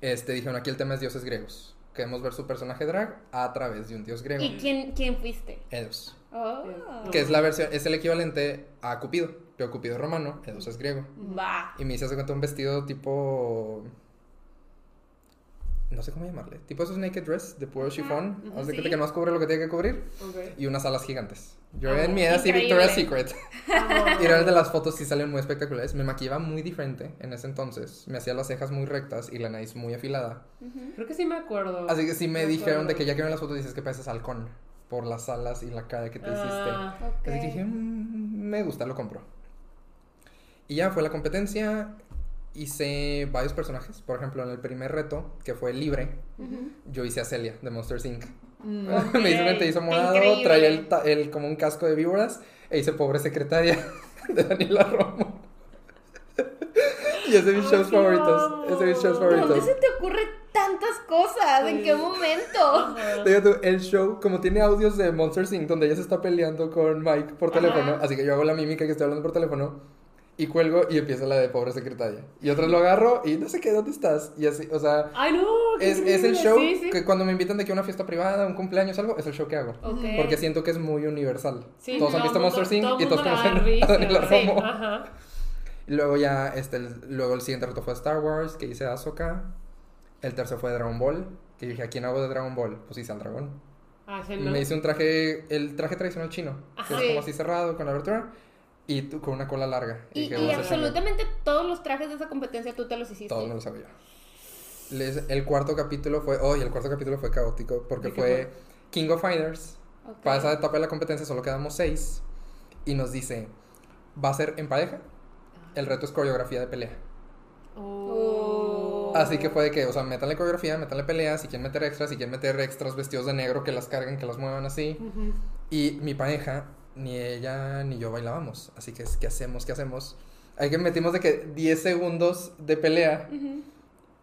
Este, dijeron, aquí el tema es dioses griegos. Queremos ver su personaje drag a través de un dios griego.
¿Y quién, quién fuiste?
Edos.
Oh.
Que es la versión, es el equivalente a Cupido. Pero Cupido es romano, Edos es griego.
Va.
Y me hice hace cuenta un vestido tipo. No sé cómo llamarle. Tipo esos naked dress de puro chiffón.
ujú,
Haz de
sí.
cuenta que no cubrir lo que tiene que cubrir. Y unas alas gigantes. Yo en mi edad sí
increíble.
Victoria's Secret.
Ajá.
Y realmente las fotos sí salen muy espectaculares. Me maquillaba muy diferente en ese entonces. Me hacía las cejas muy rectas y la nariz muy afilada.
Ujú.
Creo que sí me acuerdo.
Así que sí me
Me
dijeron de que ya que ven las fotos dices que pareces halcón. Por las alas y la cara que te hiciste.
Ah,
Ok.
Así que dije, "Mm, me gusta, lo compro. Y ya fue la competencia. Hice varios personajes. Por ejemplo, en el primer reto, que fue libre, yo hice a Celia de Monsters Inc.
mm,
me hice un entaízo morado,
Increíble.
traía el, ta- el- como un casco de víboras e hice pobre secretaria de Daniela Romo. y es de mis shows
qué
favoritos. Es de mis shows
¿Dónde
favoritos.
se te ocurre tantas cosas? ¿En
Sí.
qué momento?
El show, como tiene audios de Monsters Inc., donde ella se está peleando con Mike por
Ajá.
teléfono, así que yo hago la mímica que estoy hablando por teléfono, y cuelgo y empieza la de pobre secretaria. Y otra lo agarro y no sé qué, ¿dónde estás? Y así, o sea,
Ay, no.
es, es el show
Sí, sí.
que cuando me invitan de que a una fiesta privada, un cumpleaños, algo, es el show que hago.
Ok.
Porque siento que es muy universal.
Sí,
todos han visto
mundo-
Inc.
todo
y todos conocen a Daniela Romo.
Ajá.
Y luego ya, este, el, luego el siguiente reto fue Star Wars, que hice Ahsoka. El tercero fue Dragon Ball, que yo dije, ¿a quién hago de Dragon Ball? Pues hice al dragón.
Ah.
Me hice un traje, el traje tradicional chino, que
Ajá.
es
Sí.
como así cerrado, con abertura, y tú- con una cola larga.
Y, y
"Vamos a hacerlo".
absolutamente todos los trajes de esa competencia tú te los hiciste.
Todos me los yo. Les- el cuarto capítulo fue, oh, y el cuarto capítulo fue caótico, porque
¿De
fue King of Fighters.
Ok.
Para esa etapa de la competencia solo quedamos seis. Y nos dice, va a ser en pareja. El reto es coreografía de pelea.
Oh.
Así que fue de que, o sea, métanle coreografía, métanle pelea, si quieren meter extras, si quieren meter extras vestidos de negro que las carguen, que las muevan así.
Ujú.
Y mi pareja, ni ella ni yo bailábamos. Así que, ¿qué hacemos? ¿Qué hacemos? Hay que metimos de que 10 segundos de pelea.
Ujú.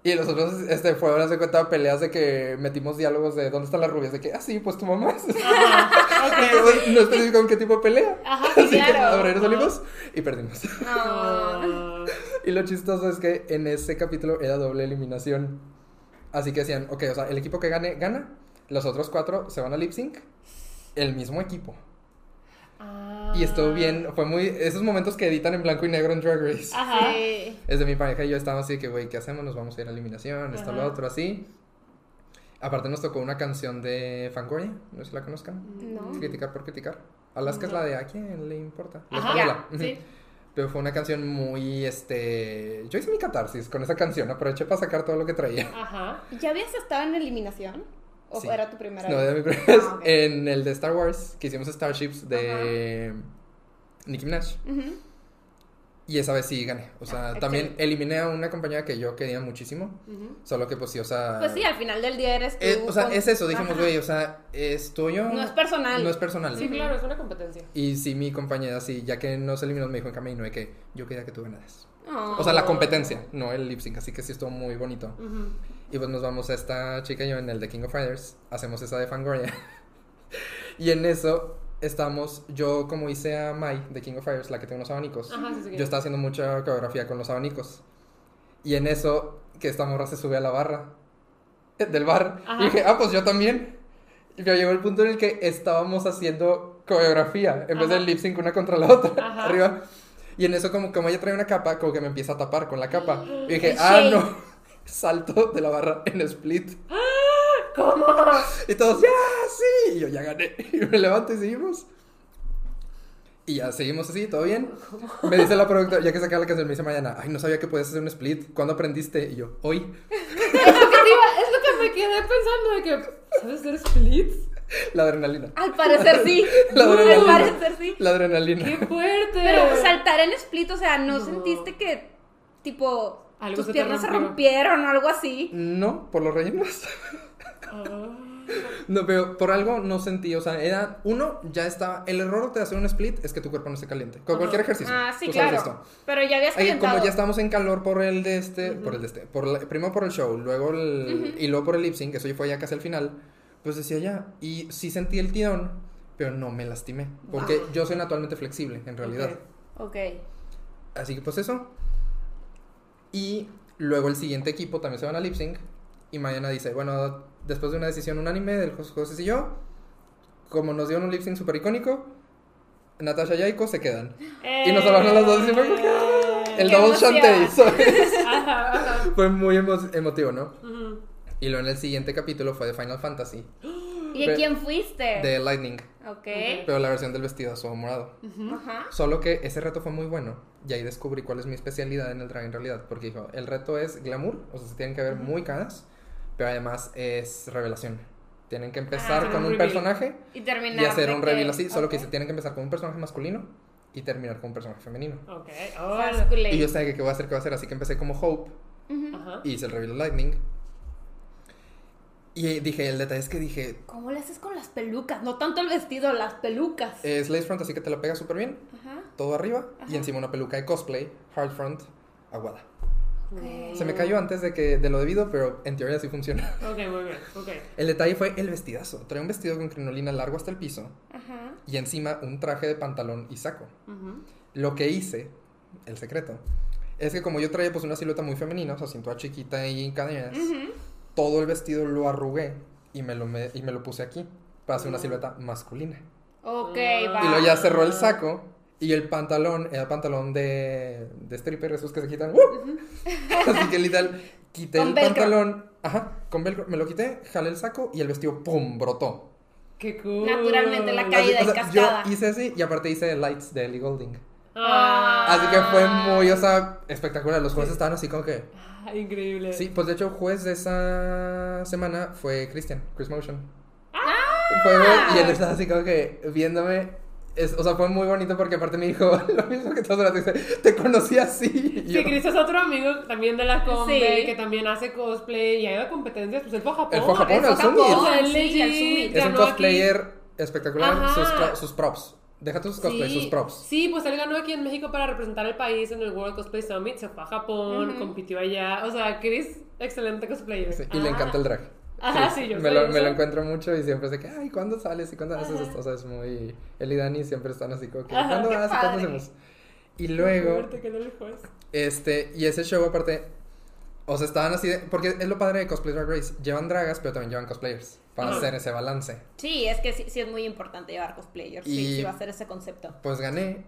Y nosotros, este, fue ahora se cuenta peleas de que metimos diálogos de ¿dónde están las rubias? De que, ah, sí, pues tu mamá.
Ajá. Ok.
no especifico en qué tipo de pelea.
Ajá, sí,
Así
claro.
y perdimos.
No.
Y lo chistoso es que en ese capítulo era doble eliminación. Así que decían, ok, o sea, el equipo que gane, gana. Los otros cuatro se van a lip sync. El mismo equipo.
Ah.
Y estuvo bien, fue muy... Esos momentos que editan en blanco y negro en Drag Race.
Ajá.
Sí.
Es de mi pareja y yo estábamos así que, güey, ¿qué hacemos? Nos vamos a ir a eliminación, esto, lo
Ajá.
otro, así. Aparte nos tocó una canción de Fangoria, no sé si la conozcan.
No.
Criticar por criticar. Alaska es la de ¿a quién le importa? La
Ajá.
española.
Sí.
Pero fue una canción muy, este... Yo hice mi catarsis con esa canción, aproveché para sacar todo lo que traía.
Ajá.
¿Ya habías estado en eliminación? ¿O
Sí.
era tu primera
No,
vez?
de mi primera vez,
Ah, ok.
en el de Star Wars, que hicimos Starships de Nicki Minaj. Y esa vez sí gané. O sea,
Ah,
también
excelente.
eliminé a una compañera que yo quería muchísimo. Solo que pues sí, o sea...
Pues sí, al final del día eres tú.
eh, o sea,
con-
es eso, dijimos, güey, o sea, es tuyo.
No es personal.
No es personal.
Sí, claro, es una competencia.
Y sí, mi compañera, sí, ya que nos eliminó, me dijo en camino de que yo quería que tú ganaras.
Oh.
O sea, la competencia, no el lip sync, así que sí estuvo muy bonito.
Ujú.
Y pues nos vamos a esta chica y yo en el de King of Fighters, hacemos esa de Fangoria. y en eso estamos, yo como hice a Mai de King of Fighters, la que tiene unos abanicos,
Ajá, sí, sí.
yo estaba haciendo mucha coreografía con los abanicos. Y en eso, que esta morra se sube a la barra eh, del bar.
Ajá.
Y dije, ah, pues yo también. Pero llegó el punto en el que estábamos haciendo coreografía en vez
Ajá.
del lip sync una contra la otra arriba. Y en eso, como, como ella trae una capa, como que me empieza a tapar con la capa. Y dije, ah, no. Salto de la barra en split.
¿Cómo?
Y todos, ya, sí. Y yo ya gané. Y me levanto y seguimos. Y ya seguimos así, todo bien. Me dice la productora, ya que saca la canción, me dice mañana, ay, no sabía que podías hacer un split. ¿Cuándo aprendiste? Y yo, hoy.
Es lo que te iba- es lo que me quedé pensando de que, ¿sabes hacer splits?
La adrenalina.
Al parecer sí.
La
Al
adrenalina.
parecer sí.
La adrenalina.
¡Qué fuerte!
Pero saltar en split, o sea, ¿no,
No.
sentiste que, tipo,
Algo
tus
se te
piernas se rompieron o algo así?
No, por los rellenos.
Ah.
No, pero por algo no sentí, o sea, era, uno, ya estaba, el error de hacer un split es que tu cuerpo no esté caliente, con cualquier ejercicio.
Ah, sí,
tú sabes
claro.
esto.
Pero ya habías calentado.
como ya estamos en calor por el de este,
Ujú.
por el de este, por la- primero por el show, luego el, y luego por el lip sync, eso ya fue ya casi al final, pues decía ya, y sí sentí el tirón, pero no me lastimé, porque yo soy naturalmente flexible, en realidad.
Ok.
Ok.
Así que pues eso. Y luego el siguiente equipo también se van a lip sync. Y mañana dice, bueno, después de una decisión unánime del Jos- José y yo, como nos dieron un lip sync super icónico, Natasha y Aiko se quedan. Y nos hablaron las dos y fue ¡ah! El double
ajá.
Fue muy emo- emotivo, ¿no? Y luego en el siguiente capítulo fue de Final Fantasy,
¿Y a quién fuiste?
de Lightning,
Ok.
pero la versión del vestido azul morado.
Ajá.
Solo que ese reto fue muy bueno. Y ahí descubrí cuál es mi especialidad en el drag en realidad. Porque dijo, el reto es glamour, o sea, se tienen que ver muy caras, pero además es revelación. Tienen que empezar
Ah,
con
un
personaje
Y terminar.
y hacer un
que-
reveal así, solo que se tienen que empezar con un personaje masculino y terminar con un personaje femenino.
Ok.
Fasculate.
Y yo sabía que qué voy a hacer, qué voy a hacer, así que empecé como Hope.
Ajá.
y hice el reveal de Lightning. Y dije, el detalle es que dije,
¿Cómo le haces con las pelucas? No tanto el vestido, las pelucas.
es lace front, así que te la pega súper bien,
Ajá.
todo arriba, y
Ajá.
encima una peluca de cosplay, hard front, aguada.
Ok.
Se me cayó antes de que de lo debido, pero en teoría sí funciona.
Ok, muy bien. Ok.
El detalle fue el vestidazo. Traía un vestido con crinolina largo hasta el piso
Ajá.
y encima un traje de pantalón y saco. Lo que hice, el secreto, es que como yo traía pues una silueta muy femenina, o sea, cintura chiquita y cadenas,
Ujú.
Todo el vestido lo arrugué y me lo, me- y me lo puse aquí para hacer una
Mm.
silueta masculina.
Ok,
Ah.
va.
Y luego ya cerró el saco y el pantalón era pantalón de, de stripper, esos que se quitan. ¡uh! Así que literal, quité
Con
el
velcro.
pantalón, ajá, con velcro, me lo quité, jalé el saco y el vestido, ¡pum!, brotó.
Qué cool.
Naturalmente, la
Así-
Caída
o sea,
en cascada.
Yo hice así y aparte hice lights de Ellie Golding.
Ah,
Así que fue muy, o sea, espectacular. Los jueces estaban así como que...
ah, increíble.
Sí, pues de hecho, juez de esa semana fue Christian, Chris Motion.
Ah.
Fue, y él estaba así como que viéndome. Es, o sea, fue muy bonito porque aparte me dijo lo mismo que todos. Dice, te conocí así.
Sí,
yo,
Chris es otro amigo también de la Combe
Sí.
que también hace cosplay y ha ido a competencias. Pues él fue a Japón.
Él fue a Japón, al
él
sí.
Es un
ganó aquí.
cosplayer espectacular. Sus, sus props. Deja tus cosplays, sus props.
Sí, pues él ganó aquí en México para representar al país en el World Cosplay Summit. Se fue a Japón, compitió allá. O sea, Chris, excelente cosplayer.
Sí, y le
Ah.
encanta el drag.
Ajá, sí, yo
me lo, me lo encuentro mucho y siempre es de que, ay, ¿cuándo sales? ¿Y cuándo haces
Ajá.
esto? O sea, es muy... Él y Dani siempre están así como que,
Ajá,
¿cuándo
qué
vas? ¿Y cuándo hacemos? Y luego,
Fuerte que no le juegas.
este, y ese show aparte, o sea, estaban así de, porque es lo padre de Cosplay Drag Race, llevan dragas, pero también llevan cosplayers, para hacer ese balance.
Sí, es que sí, sí es muy importante llevar cosplayers. Sí,
Y-
sí va a ser ese concepto.
Pues gané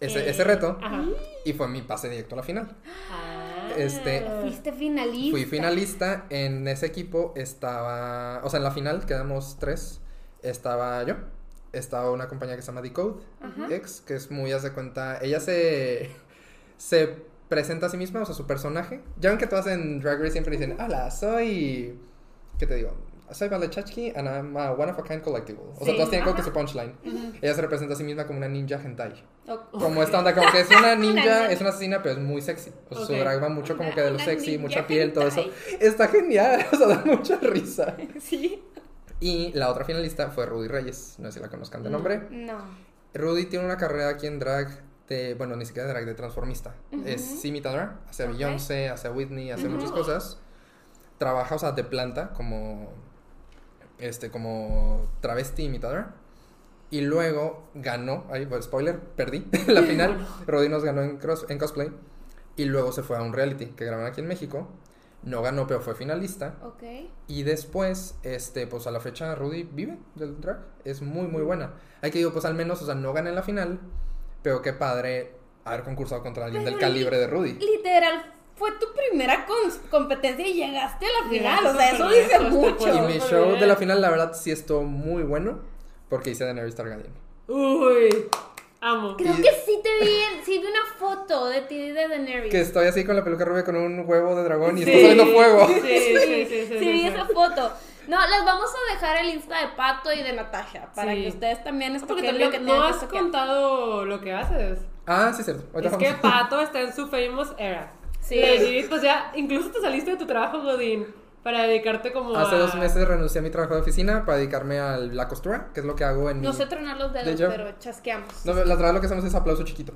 ese,
Eh,
ese reto
Ajá.
y fue mi pase directo a la final.
Ah.
Este,
Fuiste finalista.
Fui finalista, en ese equipo estaba, o sea, en la final quedamos tres, estaba yo, estaba una compañía que se llama Decode X, que es muy, hace cuenta, ella se, se presenta a sí misma, o sea, su personaje. Ya ven que todas en Drag Race siempre dicen, hola, soy, ¿qué te digo? Soy Valechachki and I'm a one of a kind collectible. O sea,
Sí,
todas tienen como que su punchline. Ella se representa a sí misma como una ninja hentai. Como esta onda, como que es una ninja, es una asesina, pero es muy sexy. O sea, su drag va mucho como que de lo sexy, mucha piel, todo eso. Está genial, o sea, da mucha risa.
Sí.
Y la otra finalista fue Rudy Reyes, no sé si la conozcan de nombre.
No.
Rudy tiene una carrera aquí en drag de, bueno, ni siquiera de drag, de transformista. Es imitadora, hace a
Ok.
Beyoncé, hace Whitney, hace muchas cosas. Trabaja, o sea, de planta como, este, como travesti imitadora. Y luego ganó, ahí, bueno, spoiler, perdí la final. Rudy nos ganó en, cross, en cosplay. Y luego se fue a un reality que graban aquí en México. No ganó, pero fue finalista.
Ok.
Y después, este, pues a la fecha Rudy vive del drag. Es muy, muy buena. Hay que digo, pues al menos, o sea, no gana en la final, pero qué padre haber concursado contra alguien del calibre de Rudy.
Literal, fue tu primera competencia y llegaste a la final.
Llegaste
O sea, eso dice mucho.
Y mi
bien.
show de la final, la verdad, sí estuvo muy bueno, porque hice Daenerys Targaryen.
Uy, amo.
Creo
Y-
que sí te vi, en- sí vi una foto de ti de Daenerys.
Que estoy así con la peluca rubia con un huevo de dragón y
Sí.
está saliendo fuego.
Sí, sí, sí, sí, sí,
Sí, vi
sí.
esa foto. No, les vamos a dejar el Insta de Pato y de Natasha para
Sí.
que ustedes también
No, Porque
lo que
no has
que
contado lo que haces.
Ah, sí, cierto. Ahorita
Es que. Pato está en su famous era.
Sí.
Legit, pues ya, incluso te saliste de tu trabajo, Godín, para dedicarte como
Hace
a...
dos meses renuncié a mi trabajo de oficina para dedicarme a la costura, que es lo que hago en mi...
No sé tronar los dedos, pero chasqueamos.
No, la verdad lo que hacemos es aplauso chiquito.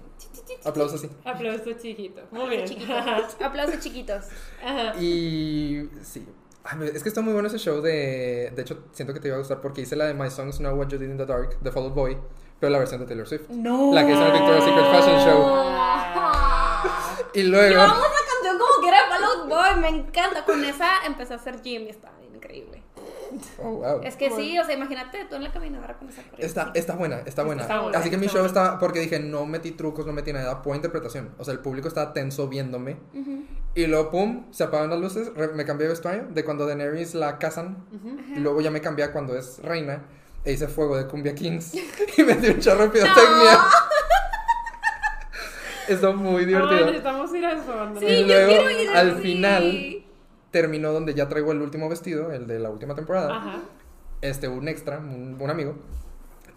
Aplauso así.
Aplauso chiquito. Muy bien.
Chiquitos. Aplausos chiquitos.
Ajá.
Y sí. Es que está muy bueno ese show de... De hecho, siento que te iba a gustar porque hice la de My Songs Know What You Did in the Dark, de Fall Out Boy, pero la versión de Taylor Swift.
No.
La que hizo en el Victoria's Secret Fashion Show. Y luego...
Yo amo esa canción como que era Fall Out Boy, me encanta. Con esa empecé a hacer gym y bien increíble.
Oh, wow.
Es que sí, o sea, imagínate tú en la caminadora con esa corriente.
Está, está buena, está buena.
Está buena,
Así que mi
está
show
buena.
está, porque dije, no metí trucos, no metí nada, pura interpretación. O sea, el público estaba tenso viéndome. Y luego, pum, se apagan las luces, re- me cambié de vestuario de cuando Daenerys la cazan. Y luego ya me cambié a cuando es reina. E hice fuego de Cumbia Kings. y metí un chorro de pirotecnia. Está muy
Ah,
divertido.
necesitamos ir a eso.
Sí,
y
yo
luego,
quiero ir
al
así.
final, terminó donde ya traigo el último vestido, el de la última temporada.
Ajá.
este, un extra, un, un amigo,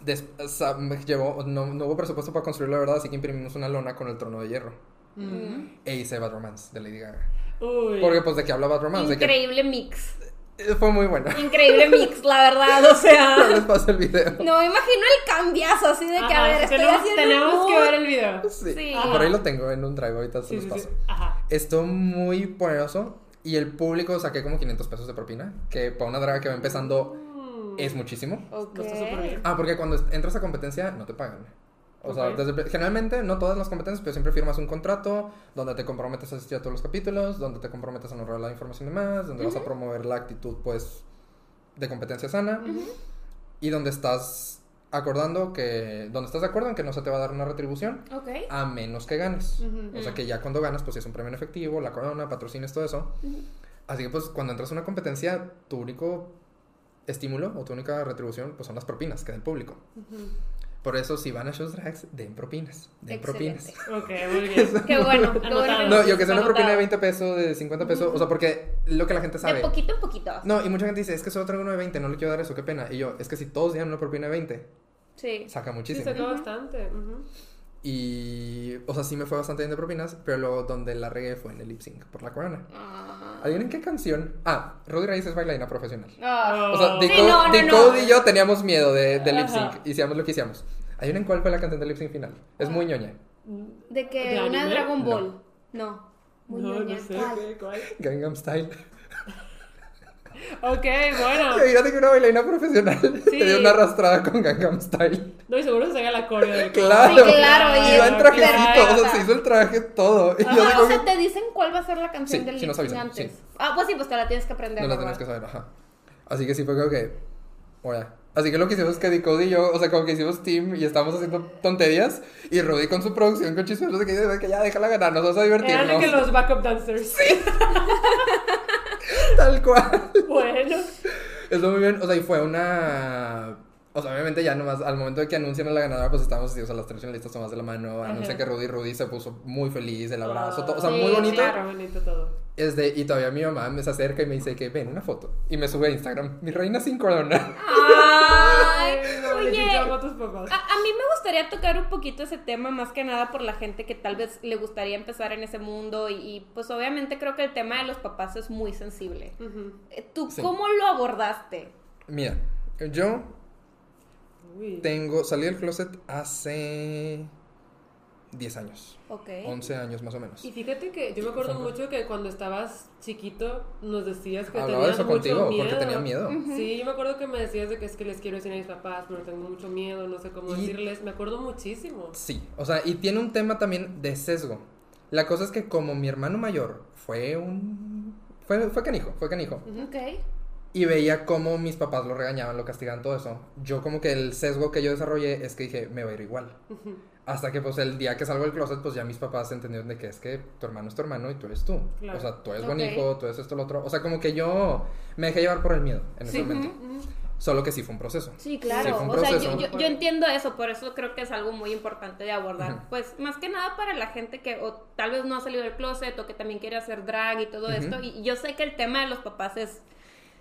des- sa- me llevó, no, no hubo presupuesto para construirlo, la verdad, así que imprimimos una lona con el trono de hierro. E hice Bad Romance de Lady Gaga.
Uy.
Porque, pues, ¿de qué habla Bad Romance? De que
Increíble mix.
eh, fue muy bueno.
Increíble mix, la verdad, o
No
sea.
les paso el video.
No me imagino el cambiazo así de que, a ver, estoy
tenemos,
haciendo
tenemos
un
que ver el video.
Sí.
Sí.
Por ahí lo tengo en un drive, ahorita se
Sí,
los
sí,
paso.
sí. Ajá.
Estuvo muy poderoso y el público saqué como 500 pesos de propina, que para una draga que va empezando
Mm.
es muchísimo.
Ok.
No está súper bien.
Ah, porque cuando entras a competencia no te pagan. O sea,
Ok.
desde- generalmente, no todas las competencias, pero siempre firmas un contrato donde te comprometes a asistir a todos los capítulos, donde te comprometes a honrar la información de más, donde vas a promover la actitud, pues, de competencia sana y donde estás acordando que, donde estás de acuerdo en que no se te va a dar una retribución
Ok.
a menos que ganes.
Ujú.
O sea, que ya cuando ganas, pues, es un premio en efectivo, la corona, patrocines, todo eso. Así que, pues, cuando entras a una competencia, tu único estímulo o tu única retribución, pues, son las propinas que da el público. Por eso, si van a shows drags, den propinas. Den propinas.
Ok, muy bien.
Qué bueno, qué bueno.
Anotado.
No, yo que sea una propina de 20 pesos, de 50 pesos, o sea, porque lo que la gente
De
sabe.
poquito en poquito.
No, y mucha gente dice, es que solo traigo uno de 20, no le quiero dar eso, qué pena. Y yo, es que si todos dieran una propina de 20,
Sí.
saca
Sí,
muchísimo.
sacó bastante. ujú.
Y, o sea, sí me fue bastante bien de propinas, pero luego donde la regué fue en el lip sync por la corona.
Ah.
¿Adivinen qué canción? Ah, Rudy Reyes es bailarina profesional.
Ah.
O sea,
Oh.
The
Sí,
Code
no, no,
The
no.
Code y yo teníamos miedo de, de lip sync. Hicimos lo que hicimos. ¿Adivinen cuál fue la canción del lip sync final? Es muy ñoña.
De que
¿De
una
anime?
Dragon
No.
Ball. No. Muy
No,
ñoña.
no sé.
¿Cuál?
Gangnam Style.
Ok, bueno.
Imagínate que una bailarina profesional
Sí.
te dio una arrastrada con Gangnam Style.
No, y seguro se haga la coreo del
Claro.
Sí, claro, y
Iba en trajecito, o sea, se hizo el traje todo. Y yo
Ah,
digo
o sea,
que
te dicen cuál va a ser la canción
Sí,
del
sí nos avisan,
antes.
sí.
Ah, pues sí, pues te la tienes que aprender.
no la tenías que saber, ajá. Así que sí fue como que, oye. Así que lo que hicimos es que Decode y yo, o sea, como que hicimos team y estábamos haciendo tonterías. Y Rudy con su producción, con chismes, no sé qué, dice, que ya déjala ganar, nos vamos a divertir,
Eran que los backup dancers.
Tal cual.
Bueno.
Estuvo muy bien, o sea, y fue una O sea, obviamente ya nomás, al momento de que anuncian a la ganadora, pues estábamos así, o sea, las tres finalistas tomadas de la mano, anuncia que Rudy, Rudy se puso muy feliz, el abrazo, todo, o sea,
Sí,
muy bonito.
Claro, bonito todo.
Es de, y todavía mi mamá me se acerca y me dice que ven una foto. Y me sube a Instagram, mi reina sin corona.
Ay, oye,
a tus papás.
A, a mí me gustaría tocar un poquito ese tema, más que nada por la gente que tal vez le gustaría empezar en ese mundo y, y, pues obviamente creo que el tema de los papás es muy sensible. Eh, ¿Tú
Sí.
cómo lo abordaste?
Mira, yo
Uy.
tengo, salí del closet hace 10 años,
Ok.
11 años más o menos.
Y fíjate que yo me acuerdo mucho que cuando estabas chiquito nos decías que
Hablaba de
tenías
eso
mucho
contigo,
miedo.
porque tenía miedo.
Sí, yo me acuerdo que me decías de que es que les quiero decir a mis papás, pero tengo mucho miedo, no sé cómo
Y-
decirles. Me acuerdo muchísimo.
Sí, o sea, y tiene un tema también de sesgo. La cosa es que como mi hermano mayor fue un... Fue, fue canijo, fue canijo.
Ok.
Y veía cómo mis papás lo regañaban, lo castigaban, todo eso. Yo como que el sesgo que yo desarrollé es que dije, me va a ir igual. Hasta que pues el día que salgo del closet, pues ya mis papás entendieron de que es que tu hermano es tu hermano y tú eres tú.
Claro.
O sea, tú eres
Ok.
buen hijo, tú eres esto, lo otro. O sea, como que yo me dejé llevar por el miedo en ese
Sí.
momento.
Ujú.
Solo que sí fue un proceso.
Sí, claro.
Sí, fue un
o sea, yo, yo- yo entiendo eso, por eso creo que es algo muy importante de abordar. Pues más que nada para la gente que o tal vez no ha salido del closet o que también quiere hacer drag y todo esto. Y yo sé que el tema de los papás es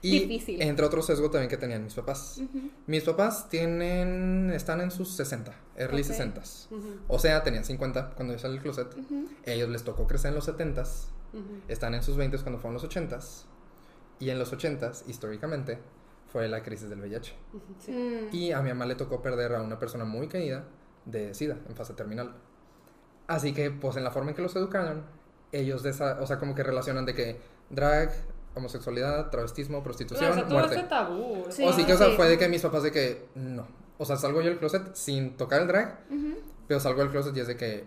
Y
difícil.
entre otros sesgo también que tenían mis papás. Mis papás tienen, están en sus 60, early
Ok.
60
Ujú.
O sea, tenían 50 cuando yo salí del closet. Ellos les tocó crecer en los 70
Ujú.
Están en sus 20 cuando fueron los 80 Y en los 80 históricamente, fue la crisis del VIH.
Sí.
Y a mi mamá le tocó perder a una persona muy querida de SIDA en fase terminal. Así que, pues en la forma en que los educaron, ellos, de esa- o sea, como que relacionan de que drag, homosexualidad, travestismo, prostitución,
Pero, o sea, todo
muerte.
ese tabú.
Sí.
o sí que, o sea,
sí.
fue de que mis papás de que, no. O sea, salgo yo del closet sin tocar el drag,
Ujú.
pero salgo del closet y es de que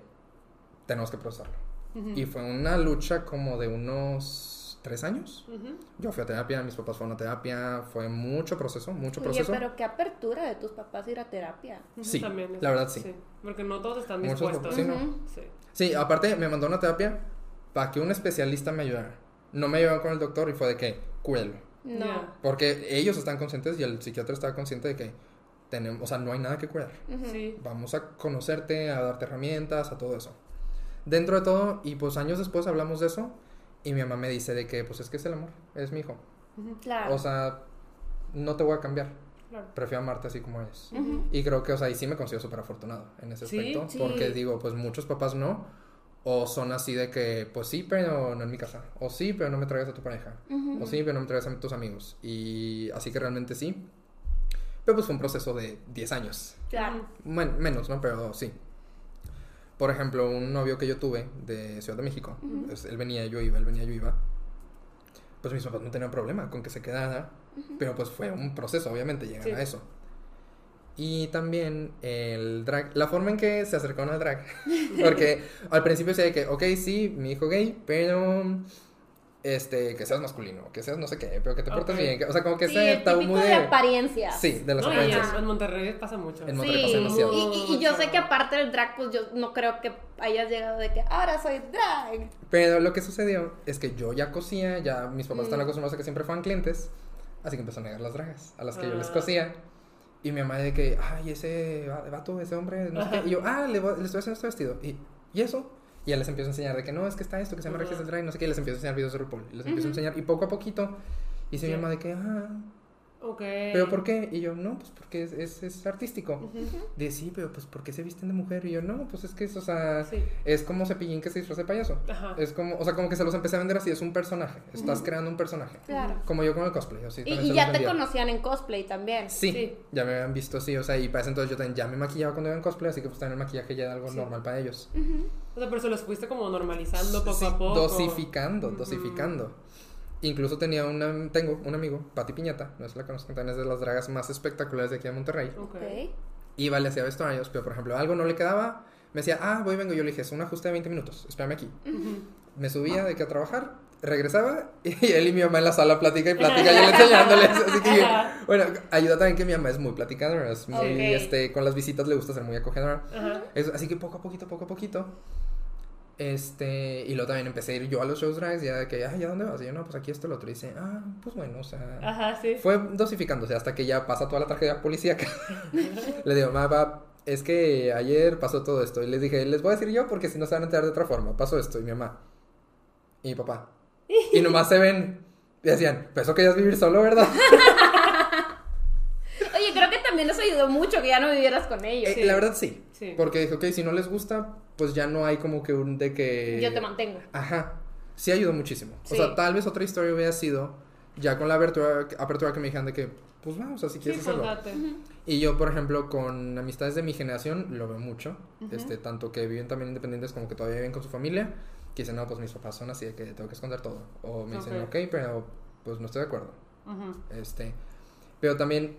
tenemos que procesarlo.
Ujú.
Y fue una lucha como de unos tres años.
Ujú.
Yo fui a terapia, mis papás fueron a terapia, fue mucho proceso, mucho
Oye,
proceso.
pero qué apertura de tus papás ir a terapia.
Sí,
También es-
la verdad sí.
Porque no todos están dispuestos.
sí, no.
Sí.
Sí, aparte me mandó una terapia para que un especialista me ayudara. No me ayudaron con el doctor y fue de que, cuelo.
No.
Porque ellos están conscientes y el psiquiatra estaba consciente de que tenemos, o sea, no hay nada que cuidar.
Sí.
Vamos a conocerte, a darte herramientas, a todo eso. Dentro de todo, y pues años después hablamos de eso, y mi mamá me dice de que, pues es que es el amor, es mi hijo.
Claro.
O sea, no te voy a cambiar,
Claro.
prefiero amarte así como eres.
Ujú.
Y creo que, o sea, y sí me considero súper afortunado en ese
Sí,
aspecto.
sí.
Porque digo, pues muchos papás no. O son así de que, pues sí, pero no en mi casa. O sí, pero no me traigas a tu pareja. O sí, pero no me traigas a tus amigos. Y así que realmente sí. Pero pues fue un proceso de 10 años.
Claro.
Menos, ¿no? Pero sí. Por ejemplo, un novio que yo tuve de Ciudad de México. pues, él venía, yo iba, él venía, yo iba. Pues mis papás no tenían problema con que se quedara. Pero pues fue un proceso, obviamente, llegar
Sí.
a eso. Y también el drag, la forma en que se acercaron al drag. Porque al principio decía que, ok, sí, mi hijo gay, pero este, que seas masculino, que seas no sé qué, pero que te portes
Ok.
bien. que- o sea, como que
Sí,
ese tabú muy
de apariencia.
Sí, de las
No,
apariencias.
en, en Monterrey pasa mucho.
En Monterrey
Sí,
pasa demasiado.
y, y- y yo sé que aparte del drag, pues yo no creo que hayas llegado de que ahora soy drag.
Pero lo que sucedió es que yo ya cosía, ya mis papás están
Mm.
acostumbrados a que siempre fueran clientes, así que empezó a negar las dragas a las que yo les
Ah.
Y mi mamá de que, ay, ese va- vato, ese hombre, no sé qué. Y yo, ah, le, voy- le estoy haciendo este vestido. Y, ¿y eso? Y ya les empiezo a enseñar de que no, es que está esto, que se llama
Ajá.
Regis del Drag, no sé qué. Y les empiezo a enseñar videos de RuPaul. Y les empiezo a
Ujú.
enseñar. Y poco a poquito, y dice mi mamá de que, ah, ¿pero por qué? Y yo, no, pues porque es, es, es artístico.
Ujú.
De sí, pero pues ¿por qué se visten de mujer? Y yo, no, pues es que es, o sea,
Sí.
es como cepillín que se disfraza de payaso.
Ajá.
Es como, o sea, como que se los empecé a vender así, es un personaje. Estás creando un personaje.
Claro.
Como yo con el cosplay, así
Y, ya te conocían en cosplay también.
Sí,
Sí.
ya me habían visto así, o sea, y para ese entonces yo también ya me maquillaba cuando iba en cosplay, así que pues también el maquillaje ya era algo
Sí.
normal para ellos.
O sea, pero se los fuiste como normalizando poco
Sí,
a poco.
Dosificando, dosificando. Incluso tenía una, tengo un amigo, Pati Piñata, no si la conozco, también es de las dragas más espectaculares de aquí de Monterrey.
Ok.
Ok.
Iba, le hacía vestuarios, pero por ejemplo, algo no le quedaba, me decía, ah, voy, vengo, yo le dije, es un ajuste de 20 minutos, espérame aquí.
Ujú.
Me subía de que a trabajar, regresaba y él y mi mamá en la sala platica y platica y él enseñándoles. Así que, bueno, ayuda también que mi mamá es muy platicadora, es muy,
Ok.
este, con las visitas le gusta ser muy acogedora.
Ajá.
Es- así que poco a poquito, poco a poquito. Este, y luego también empecé a ir yo a los shows drags, ya de que, ay, ¿a dónde vas? Y yo, no, pues aquí esto, el otro. Y dice, ah, pues bueno, o sea.
Ajá, sí.
Fue dosificándose hasta que ya pasa toda la tragedia policíaca. le digo, mamá, es que ayer pasó todo esto. Y les dije, les voy a decir yo porque si no se van a enterar de otra forma. Pasó esto. Y mi mamá. Y mi papá. Y nomás se ven. Y decían, pues eso que ya es vivir solo, ¿verdad?
Oye, creo que también nos ayudó mucho que ya no vivieras con ellos.
Eh, La verdad sí.
Sí.
Porque dije, ok, si no les gusta, pues ya no hay como que un de que.
Yo te mantengo.
Ajá. Sí ayudó muchísimo.
Sí.
O sea, tal vez otra historia hubiera sido ya con la apertura, apertura que me dijeron de que, pues vamos, así
Sí,
quieres hacerlo.
pues date.
Y yo, por ejemplo, con amistades de mi generación, lo veo mucho. este, tanto que viven también independientes como que todavía viven con su familia. Que dicen, no, pues mis papás son así de que tengo que esconder todo. O me dicen,
Ok.
ok, pero pues no estoy de acuerdo.
Ujú.
Este, pero también,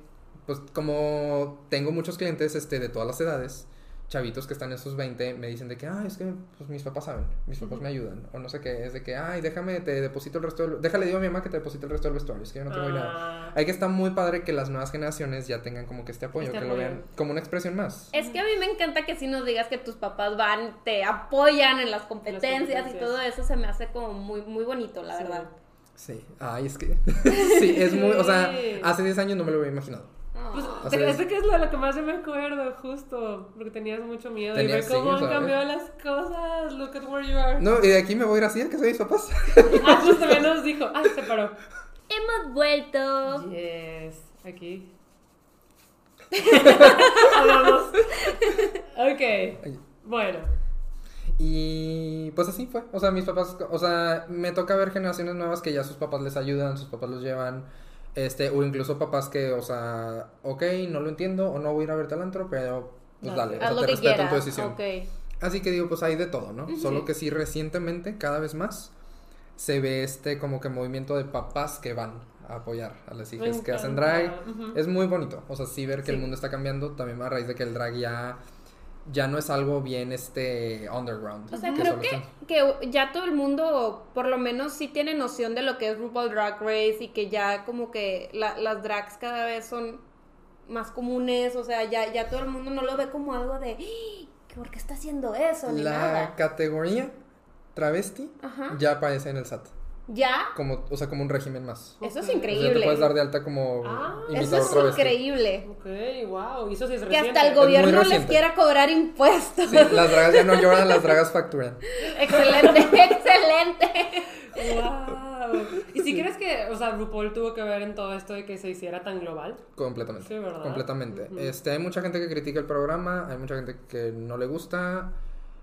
pues como tengo muchos clientes este, de todas las edades, chavitos que están en sus 20, me dicen de que, ah, es que pues, mis papás saben, mis papás me ayudan. O no sé qué, es de que, ay, déjame, te deposito el resto del... Déjale, digo a mi mamá que te deposite el resto del vestuario, es que yo no tengo nada.
Ah,
Hay que estar muy padre que las nuevas generaciones ya tengan como que este apoyo,
Este
que lo vean como una expresión más.
Es que a mí me encanta que si nos digas que tus papás van, te apoyan en las competencias, y
competencias.
todo eso se me hace como muy, muy bonito, la
Sí.
verdad.
Sí, ay, es que... sí, es muy... O sea, hace 10 años no me lo había imaginado.
Pues,
Ah.
Te-
es.
es que es lo, lo que más yo me acuerdo, justo, porque tenías mucho miedo y
Tenía-
ver cómo
sí,
han
¿sabes?
cambiado las cosas. Look at where you are.
No, y de aquí me voy a ir así, que soy mis papás.
Ah, justo también nos dijo, ay, se paró.
Hemos vuelto.
Yes, aquí. Hablamos. Ok, bueno.
Y pues así fue. O sea, mis papás, o sea, me toca ver generaciones nuevas que ya sus papás les ayudan, sus papás los llevan. Este, o incluso papás que, o sea, ok, no lo entiendo, o no voy a ir a verte al antro, pero pues
No,
dale, o sea, te tu decisión. Así que digo, pues hay de todo, ¿no? Solo que sí, recientemente, cada vez más, se ve este como que movimiento de papás que van a apoyar a las hijas que hacen drag. Es muy bonito. O sea, sí ver que el mundo está cambiando, también a raíz de que el drag ya, ya no es algo bien este underground.
O sea,
que
creo que, que ya todo el mundo, por lo menos, sí tiene noción de lo que es RuPaul Drag Race y que ya como que la- las drags cada vez son más comunes, o sea, ya, ya todo el mundo no lo ve como algo de, "¡Ah! ¿por qué está haciendo eso? Ni
La
nada.
categoría travesti
Ajá.
ya aparece en el SAT.
Ya,
Como, o sea, como un régimen más.
eso es
Ok.
O sea,
increíble.
te puedes dar de alta como
Ah,
Eso es increíble.
Ok, wow. Y eso sí es
Que hasta el gobierno les
reciente.
quiera cobrar impuestos.
Sí, las dragas ya no lloran, las dragas facturan.
excelente, excelente.
Wow. ¿Y si crees que, o sea, RuPaul tuvo que ver en todo esto de que se hiciera tan global?
Completamente.
Sí, ¿verdad?
Completamente. Este, hay mucha gente que critica el programa, hay mucha gente que no le gusta.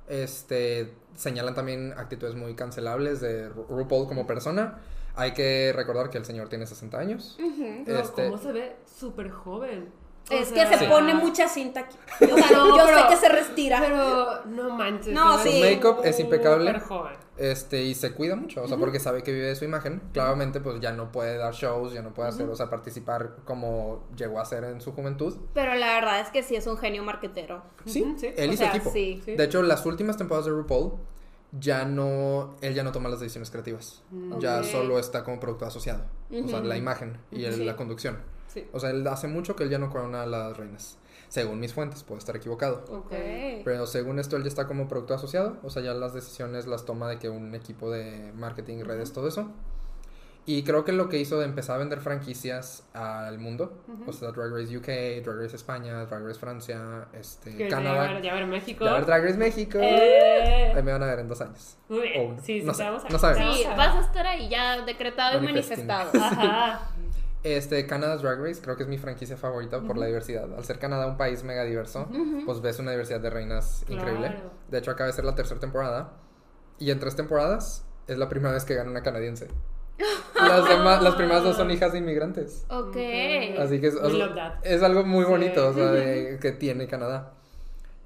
Este, señalan también actitudes muy cancelables de Ru- RuPaul como persona. Hay que recordar que el señor tiene 60 años.
Pero
Este-
cómo se ve súper joven. O
Es
sea,
que se
Sí.
pone mucha cinta aquí. O sea,
No,
yo
pero-
sé que se retira.
Pero no manches.
No, sí.
Su make-up es impecable.
súper joven.
Este, y se cuida mucho, o sea, porque sabe que vive de su imagen. Claramente, pues ya no puede dar shows, ya no puede hacer, o sea, participar como llegó a hacer en su juventud.
Pero la verdad es que sí es un genio marquetero.
Sí, él
O
y su
sea,
equipo.
sí.
De hecho, las últimas temporadas de RuPaul ya no, él ya no toma las decisiones creativas. Ya
Ok.
solo está como productor asociado. O sea, la imagen y el-
Sí.
la conducción.
Sí.
O sea, él hace mucho que él ya no corona a las reinas. Según mis fuentes, puedo estar equivocado.
Ok.
Pero según esto, él ya está como productor asociado. O sea, ya las decisiones las toma de que un equipo de marketing, redes, todo eso. Y creo que lo que hizo de empezar a vender franquicias al mundo, o sea, Drag Race UK, Drag Race España, Drag Race Francia, este, Canadá,
Ya ver, ya ver México.
ya ver Drag Race México.
Eh.
Ahí me van a ver en dos años.
Muy bien.
O-
sí, sí,
no sé, no sabemos.
Sí, vas
a
estar ahí ya decretado y manifestado.
Ajá.
Este, Canada's Drag Race creo que es mi franquicia favorita por la diversidad. Al ser Canadá un país mega diverso, pues ves una diversidad de reinas increíble. De hecho, acaba de ser la tercera temporada. Y en tres temporadas es la primera vez que gana una canadiense. Las, demás, las primeras dos son hijas de inmigrantes.
Ok.
Así que es, o sea, es algo muy
Sí.
bonito o sea, de- que tiene Canadá.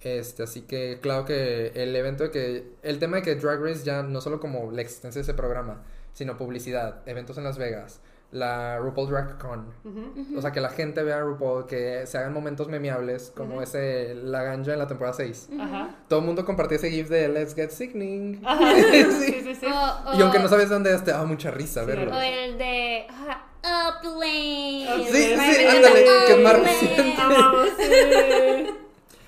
Este, así que claro que el evento de que el tema de que Drag Race ya no solo como la existencia de ese programa, sino publicidad, eventos en Las Vegas, la RuPaul Drag Con, o sea, que la gente vea a RuPaul, que se hagan momentos memeables como ese la ganja en la temporada 6.
Ajá.
Todo el mundo compartía ese gif de Let's Get Sickening.
Ajá. Sí, sí, sí.
O-
Y aunque no sabes dónde es, te daba mucha risa
Sí,
verlo.
O el de ah, Upland.
Sí,
sí, sí, ándale, que es más reciente.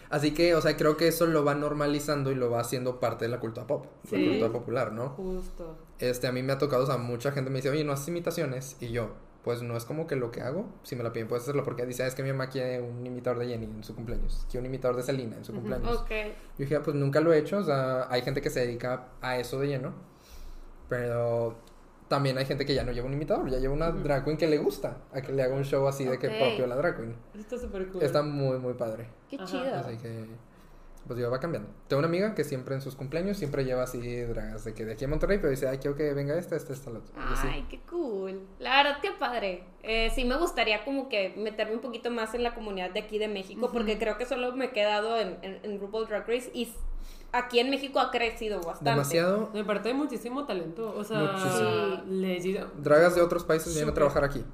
Así que, o sea, creo que eso lo va normalizando y lo va haciendo parte de la cultura pop, de
Sí.
la cultura popular, ¿no?
Justo.
Este, a mí me ha tocado, o sea, mucha gente me dice, oye, ¿no haces imitaciones? Y yo, pues no es como que lo que hago, si me la piden puedes hacerlo, porque dice, "Ah, es que mi mamá quiere un imitador de Jenny en su cumpleaños, quiere un imitador de Selena en su
Ujú.
cumpleaños.
Ok.
Yo dije, "Ah, pues nunca lo he hecho, o sea, hay gente que se dedica a eso de lleno, pero también hay gente que ya no lleva un imitador, ya lleva una
Ujú.
drag queen que le gusta, a que le haga un show así de que propio la drag queen.
Está súper cool.
Está muy, muy padre.
Qué
Ajá.
chido.
Así que, pues yo va cambiando. Tengo una amiga que siempre en sus cumpleaños siempre lleva así dragas de que de aquí a Monterrey, pero dice, ay, quiero que venga esta, esta, esta, la otra.
Ay, qué cool. La verdad, qué padre. Eh, sí me gustaría como que meterme un poquito más en la comunidad de aquí de México, porque creo que solo me he quedado en, en, en RuPaul Drag Race y aquí en México ha crecido bastante.
Demasiado.
Me parece muchísimo talento. O sea,
Muchísimo. Dragas de otros países vienen a trabajar aquí.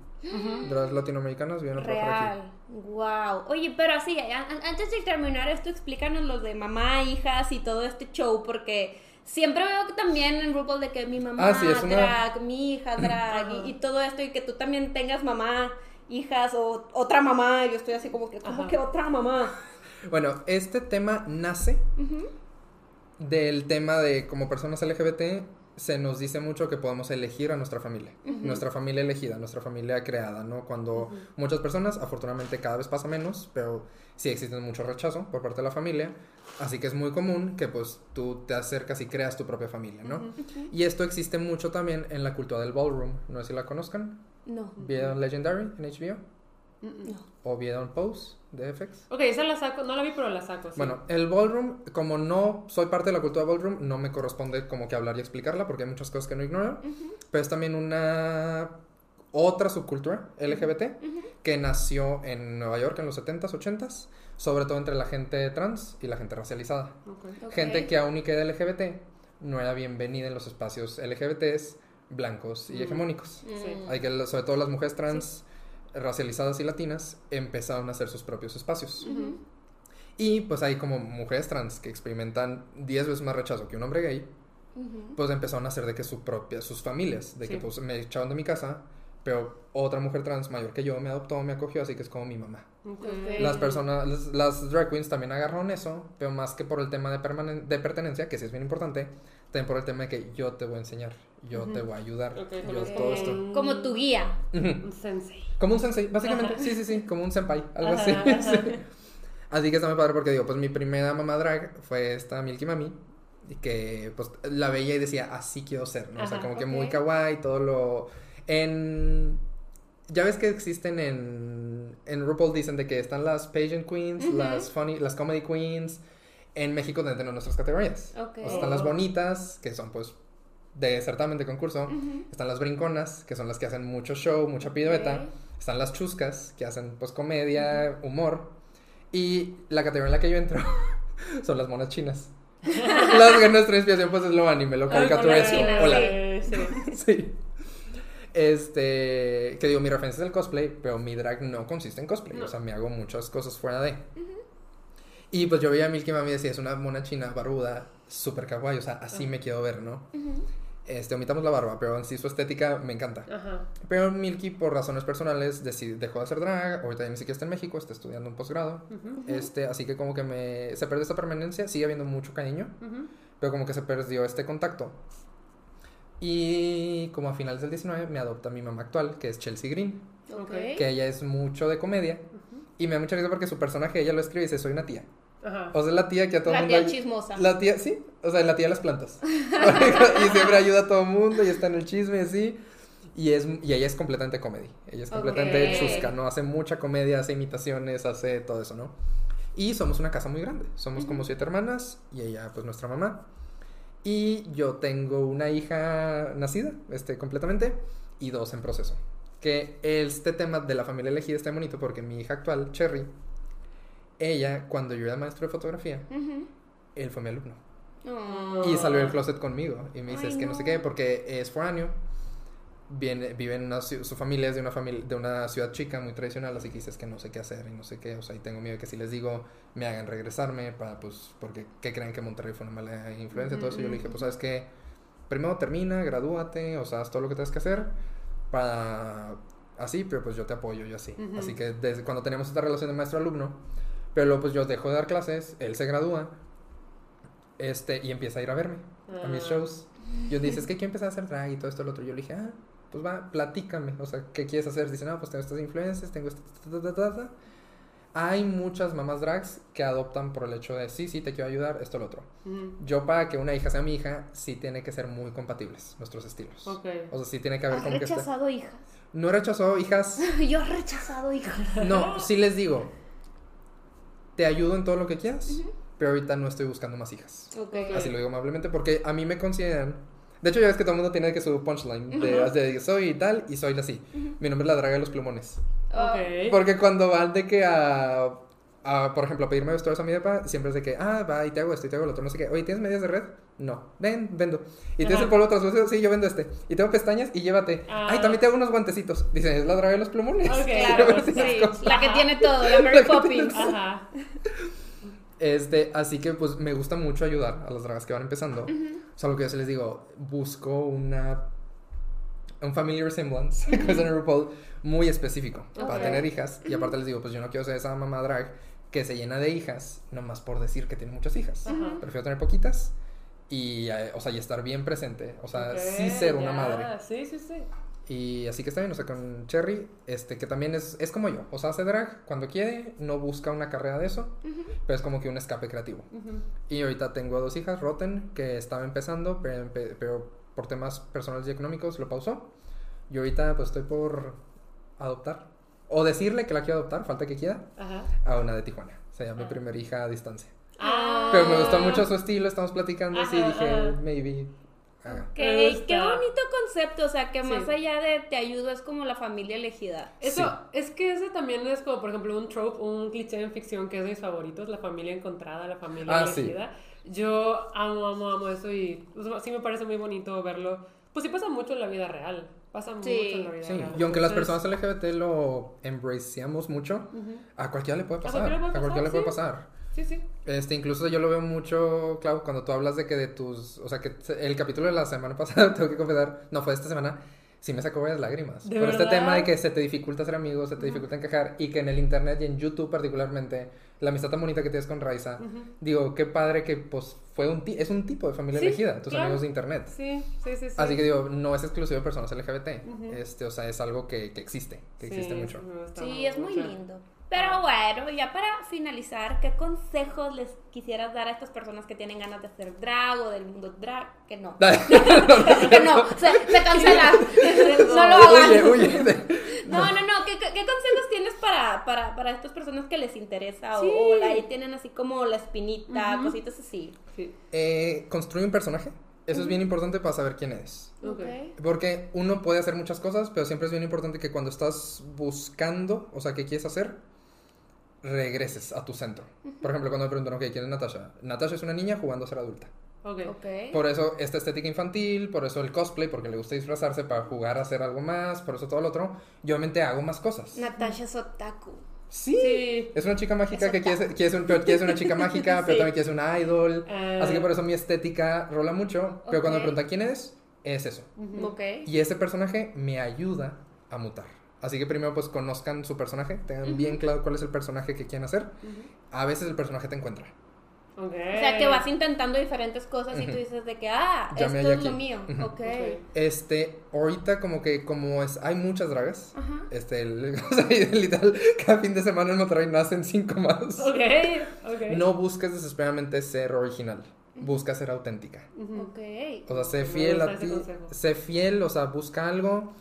Dragas latinoamericanas vienen a trabajar aquí.
Wow. Oye, pero así, antes de terminar esto, explícanos lo de mamá, hijas y todo este show, porque siempre veo que también en RuPaul de que mi mamá
Ah, sí, es una-
drag, mi hija drag y, y todo esto y que tú también tengas mamá, hijas o otra mamá. Yo estoy así como que, como
Ajá.
que otra mamá.
Bueno, este tema nace del tema de como personas LGBT se nos dice mucho que podemos elegir a nuestra familia, nuestra familia elegida, nuestra familia creada, ¿no? Cuando muchas personas, afortunadamente cada vez pasa menos, pero sí existe mucho rechazo por parte de la familia, así que es muy común que pues tú te acercas y creas tu propia familia, ¿no? Y esto existe mucho también en la cultura del ballroom, no sé si la conozcan,
No.
¿vieron Legendary en HBO?
No.
¿O vieron Pose de FX?
Ok, esa la saco. No la vi, pero la saco. sí.
Bueno, el ballroom, como no soy parte de la cultura ballroom, no me corresponde como que hablar y explicarla porque hay muchas cosas que no ignoro. Pero es también una otra subcultura LGBT que nació en Nueva York en los 70s, 80s, sobre todo entre la gente trans y la gente racializada. Gente que aún y que era LGBT no era bienvenida en los espacios LGBTs blancos y
Mm.
hegemónicos.
Sí.
Hay que, sobre todo las mujeres trans racializadas y latinas, empezaron a hacer sus propios espacios.
Ujú.
Y pues hay como mujeres trans que experimentan 10 veces más rechazo que un hombre gay,
Ujú.
pues empezaron a hacer de que su propia, sus familias, de que
Sí.
pues me echaron de mi casa, pero otra mujer trans mayor que yo me adoptó, me acogió, así que es como mi mamá.
Ok.
Ok.
Las personas, las, las drag queens también agarraron eso, pero más que por el tema de, permanen- de pertenencia, que sí es bien importante, también por el tema de que yo te voy a enseñar, yo te voy a ayudar,
Ok,
yo
como
todo esto.
Como tu guía.
Ujú.
Un sensei.
Como un sensei, básicamente, sí, sí, sí, como un senpai, algo
Ajá,
así.
ajá.
sí. Así que está muy padre porque digo, pues mi primera mamá drag fue esta Milky Mami, y que pues la veía y decía, así quiero ser, ¿no? o sea, como que muy kawaii, todo lo... En... Ya ves que existen en... En RuPaul dicen de que están las pageant queens, las funny, las comedy queens. En México tenemos nuestras categorías.
Ok.
O sea, están las bonitas, que son pues de certamen de concurso. Están las brinconas, que son las que hacen mucho show, mucha pirueta.
Ok.
Están las chuscas, que hacen pues comedia, humor. Y la categoría en la que yo entro son las monas chinas. las que nuestra inspiración pues es lo anime, lo caricaturesco. Hola.
Sí.
Sí. Este, que digo, mi referencia es el cosplay, pero mi drag no consiste en cosplay.
No.
O sea, me hago muchas cosas fuera de. Y pues yo veía a Milky Mami y decía, es una mona china barbuda, súper kawaii, o sea, así me quiero ver, ¿no? Este, omitamos la barba, pero en sí su estética me encanta.
Ajá.
Pero Milky, por razones personales, dejó de hacer drag. Ahorita ya ni siquiera está en México, está estudiando un posgrado. Este, así que como que me... Se perdió esta permanencia, sigue habiendo mucho cariño, pero como que se perdió este contacto. Y como a finales del 19 me adopta mi mamá actual, que es Chelsea Green,
Ok.
que ella es mucho de comedia. Y me da mucha risa porque su personaje, ella lo escribe y dice, soy una tía.
Ajá.
O sea, la tía que a todo el
La
mundo...
tía chismosa.
La tía, sí, o sea, la tía de las plantas. y siempre ayuda a todo el mundo y está en el chisme y así. Y, es, y ella es completamente comedy. Ella es completamente
Ok.
chusca, ¿no? Hace mucha comedia, hace imitaciones, hace todo eso, ¿no? Y somos una casa muy grande. Somos como siete hermanas y ella, pues, nuestra mamá. Y yo tengo una hija nacida, este, completamente, y dos en proceso. Que este tema de la familia elegida está bonito porque mi hija actual, Cherry, ella, cuando yo era maestro de fotografía, él fue mi alumno.
Oh.
Y salió del closet conmigo. Y me dice,
Ay,
es que no. sé qué, porque es foráneo. Viene, vive en una, su familia es de una familia, de una ciudad chica muy tradicional, así que dices que no sé qué hacer y no sé qué. O sea, y tengo miedo que si les digo, me hagan regresarme para, pues, porque ¿qué creen que Monterrey fue una mala influencia? Todo eso. Yo le dije, pues, ¿sabes qué? Primero termina, gradúate, o sea, haz todo lo que tienes que hacer para así, pero pues yo te apoyo, yo así. Así que desde cuando teníamos esta relación de maestro-alumno, Pero luego pues yo dejo de dar clases, él se gradúa, este, y empieza a ir a verme a mis
Ah.
shows. Yo dice, es que quiero empezar a hacer drag y todo esto, lo otro. Yo le dije, ah, pues va, platícame, o sea, ¿qué quieres hacer? Dice, no, pues tengo estas influencias, tengo esta, ta, ta, ta, ta, ta". Hay muchas mamás drags que adoptan por el hecho de, sí, sí, te quiero ayudar, esto, lo otro.
Ujú.
Yo para que una hija sea mi hija, sí tiene que ser muy compatibles nuestros estilos.
Ok.
O sea, sí tiene que haber
Has
como que este...
rechazado hijas.
No he rechazado hijas,
Yo he rechazado hijas.
no, sí les digo, te ayudo en todo lo que quieras, pero ahorita no estoy buscando más hijas.
Ok.
Así lo digo amablemente, porque a mí me consideran. De hecho, ya ves que todo el mundo tiene que su punchline de, de soy tal y soy así. Mi nombre es la draga de los plumones.
Ah,
Ok.
Porque cuando van de que a, por ejemplo, pedirme vestuarios a mi depa, siempre es de que, ah, va y te hago esto y te hago lo otro, no sé qué. Oye, ¿tienes medias de red? No. Ven, vendo. ¿Y tienes el polvo translúcido? Sí, yo vendo este. ¿Y tengo pestañas? Y llévate.
Ah.
Ay, también te hago unos guantecitos. Dicen, es la draga de los plumones.
Claro, sí. La que tiene todo, la Mary Poppins.
Ajá.
Este, así que pues me gusta mucho ayudar a las dragas que van empezando. O sea, lo que yo sí les digo, busco una un family resemblance, que es en RuPaul, muy específico para tener hijas. Y aparte les digo, pues yo no quiero ser esa mamá drag que se llena de hijas, nomás por decir que tiene muchas hijas.
Ajá.
Prefiero tener poquitas y, eh, o sea, y estar bien presente. O sea,
Ok,
sí ser una madre.
Sí, sí, sí.
Y así que está bien, o sea, con Cherry, este, que también es, es como yo. O sea, hace drag cuando quiere, no busca una carrera de eso, pero es como que un escape creativo.
Ujú.
Y ahorita tengo dos hijas, Rotten, que estaba empezando, pero, empe- pero por temas personales y económicos lo pausó. Y ahorita pues estoy por adoptar. O decirle que la quiero adoptar, falta que quiera,
Ajá.
a una de Tijuana. O sea, mi
Ah.
primera hija a distancia.
Ah.
Pero me gustó mucho su estilo, estamos platicando así, dije, maybe.
Me gusta.
qué bonito concepto, o sea, que
Sí.
más allá de te ayudo es como la familia elegida.
Eso,
Sí.
es que ese también es como, por ejemplo, un trope, un cliché en ficción que es de mis favoritos, la familia encontrada, la familia
Ah, sí.
elegida. Yo amo, amo, amo eso y o sea, sí me parece muy bonito verlo. Pues sí pasa mucho en la vida real, pasa
Sí.
mucho en la vida
Sí, y aunque las personas LGBT lo embraceamos mucho, a cualquiera le puede pasar. A cualquiera le puede pasar.
Sí, sí.
Este, incluso yo lo veo mucho, Clau, cuando tú hablas de que de tus, o sea, que el capítulo de la semana pasada, tengo que confesar, no fue esta semana, sí me sacó varias lágrimas.
¿De
Por este tema de que se te dificulta ser amigos, se te dificulta encajar, y que en el internet y en YouTube particularmente, la amistad tan bonita que tienes con Raiza, digo, qué padre que, pues, fue un, ti- es un tipo de familia
Sí,
elegida, tus
claro.
amigos de internet.
Sí, sí, sí. sí.
Así que digo, no es exclusivo de personas LGBT, este, o sea, es algo que, que existe, que existe mucho.
Sí, es muy lindo. Pero bueno, ya para finalizar, ¿qué consejos les quisieras dar a estas personas que tienen ganas de hacer drag o del mundo drag? Que no. que no, se, se cancela. no lo hagan.
Huye, huye.
No, no, no. ¿Qué, qué, qué consejos tienes para, para, para estas personas que les interesa?
Sí.
O, o ahí tienen así como la espinita, cositas así.
Sí.
Eh, construye un personaje. Eso es bien importante para saber quién eres.
Ok.
Porque uno puede hacer muchas cosas, pero siempre es bien importante que cuando estás buscando, o sea, qué quieres hacer, regreses a tu centro. Por ejemplo, cuando me preguntan, ok, ¿quién es Natasha? Natasha es una niña jugando a ser adulta.
Ok.
Ok.
Por eso esta estética infantil, por eso el cosplay, porque le gusta disfrazarse para jugar a hacer algo más, por eso todo lo otro. Yo obviamente hago más cosas.
Natasha Sotaku.
Sí.
Sí.
Es una chica mágica
Es
que quiere ser, quiere ser un- pero quiere ser una chica mágica, pero
Sí.
también quiere ser una idol.
Ah.
Así que por eso mi estética rola mucho. Pero cuando me preguntan quién eres, es eso.
Ujú.
Ok.
Y ese personaje me ayuda a mutar. Así que primero pues conozcan su personaje, tengan bien claro cuál es el personaje que quieren hacer. A veces el personaje te encuentra.
Ok.
O sea, que vas intentando diferentes cosas y tú dices de que, ah,
Ya
esto
me
es
hallé
lo
aquí.
mío.
Ujú.
Ok.
Ok.
Este, ahorita como que como es, hay muchas dragas.
Ajá.
Este, el- o sea, y literal, cada fin de semana en Monterrey nacen cinco más.
Ok. Ok.
No busques desesperadamente ser original, busca ser auténtica.
Ok.
O sea, sé fiel a ti, sé fiel, o sea, busca algo.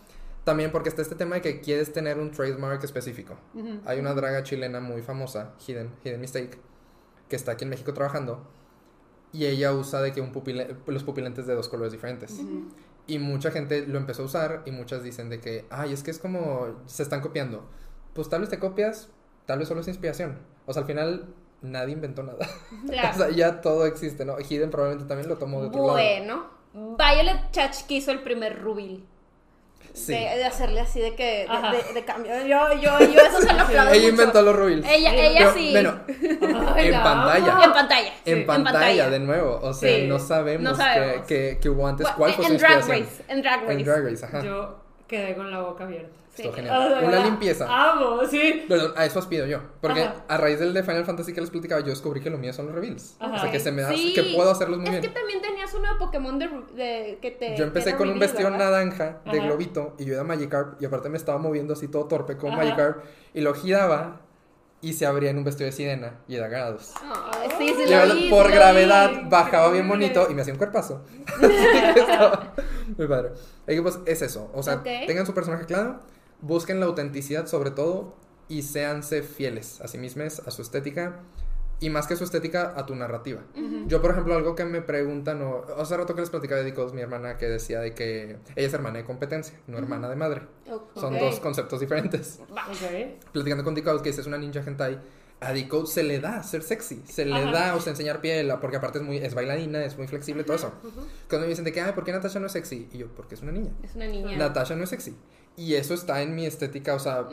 También porque está este tema de que quieres tener un trademark específico. Hay una draga chilena muy famosa, Hidden, Hidden Mistake, que está aquí en México trabajando. Y ella usa de que un pupile- los pupilentes de dos colores diferentes. Y mucha gente lo empezó a usar y muchas dicen de que, ay, es que es como, se están copiando. Pues tal vez te copias, tal vez solo es inspiración. O sea, al final nadie inventó nada.
Claro.
o sea, ya todo existe, ¿no? Hidden probablemente también lo tomó de otro lado.
Bueno, Violet Chach que hizo el primer Rubil.
Sí.
De, de hacerle así de que, de, de- de cambio. Yo, yo, yo eso se lo aplaudo
Ella
mucho.
inventó los rubles.
Ella, ella
Pero,
sí.
Bueno,
Ay,
En
la
pantalla.
En pantalla.
en,
Sí,
pantalla, de nuevo. O sea,
Sí.
no sabemos,
No sabemos.
Que, que, que hubo antes.
Bueno,
¿Cuál fue su
en Drag
inspiración?
Race. En Drag Race.
En Drag Race, ajá.
Yo quedé con la boca abierta.
Sí.
genial.
O sea,
Una limpieza.
Amo, sí.
Perdón, a eso aspiro yo. Porque
Ajá.
a raíz del de Final Fantasy que les platicaba, yo descubrí que lo mío son los reveals.
Ajá.
O sea, que se me da,
Sí.
que puedo hacerlos muy
es
bien.
que también tenías uno de Pokémon de, de- que te.
Yo empecé con un
reveal,
vestido
¿verdad?
naranja de
Ajá.
globito y yo era Magikarp y aparte me estaba moviendo así todo torpe con. Magikarp y lo giraba y se abría en un vestido de sirena y era grados.
Ay, sí, sí,
Y
lo
yo,
vi,
por
lo
gravedad
vi.
bajaba bien bonito y me hacía un cuerpazo. Muy padre. Pues es eso. O sea, tengan su personaje claro, busquen la autenticidad sobre todo y séanse fieles a sí mismos, a su estética y más que su estética, a tu narrativa. Yo, por ejemplo, algo que me preguntan, o hace rato que les platicaba de Dicos, mi hermana, que decía de que ella es hermana de competencia, no hermana de madre. Son dos conceptos diferentes.
Ok.
Platicando con Dicos, que dice es una ninja hentai, a Dicos se le da ser sexy, se le
Ajá.
da, o sea, enseñar piel, porque aparte es muy, es bailarina, es muy flexible, todo eso. Cuando me dicen de que, ay, ¿por qué Natasha no es sexy? Y yo, porque es una niña.
Es una niña.
Natasha no es sexy. Y eso está en mi estética, o sea,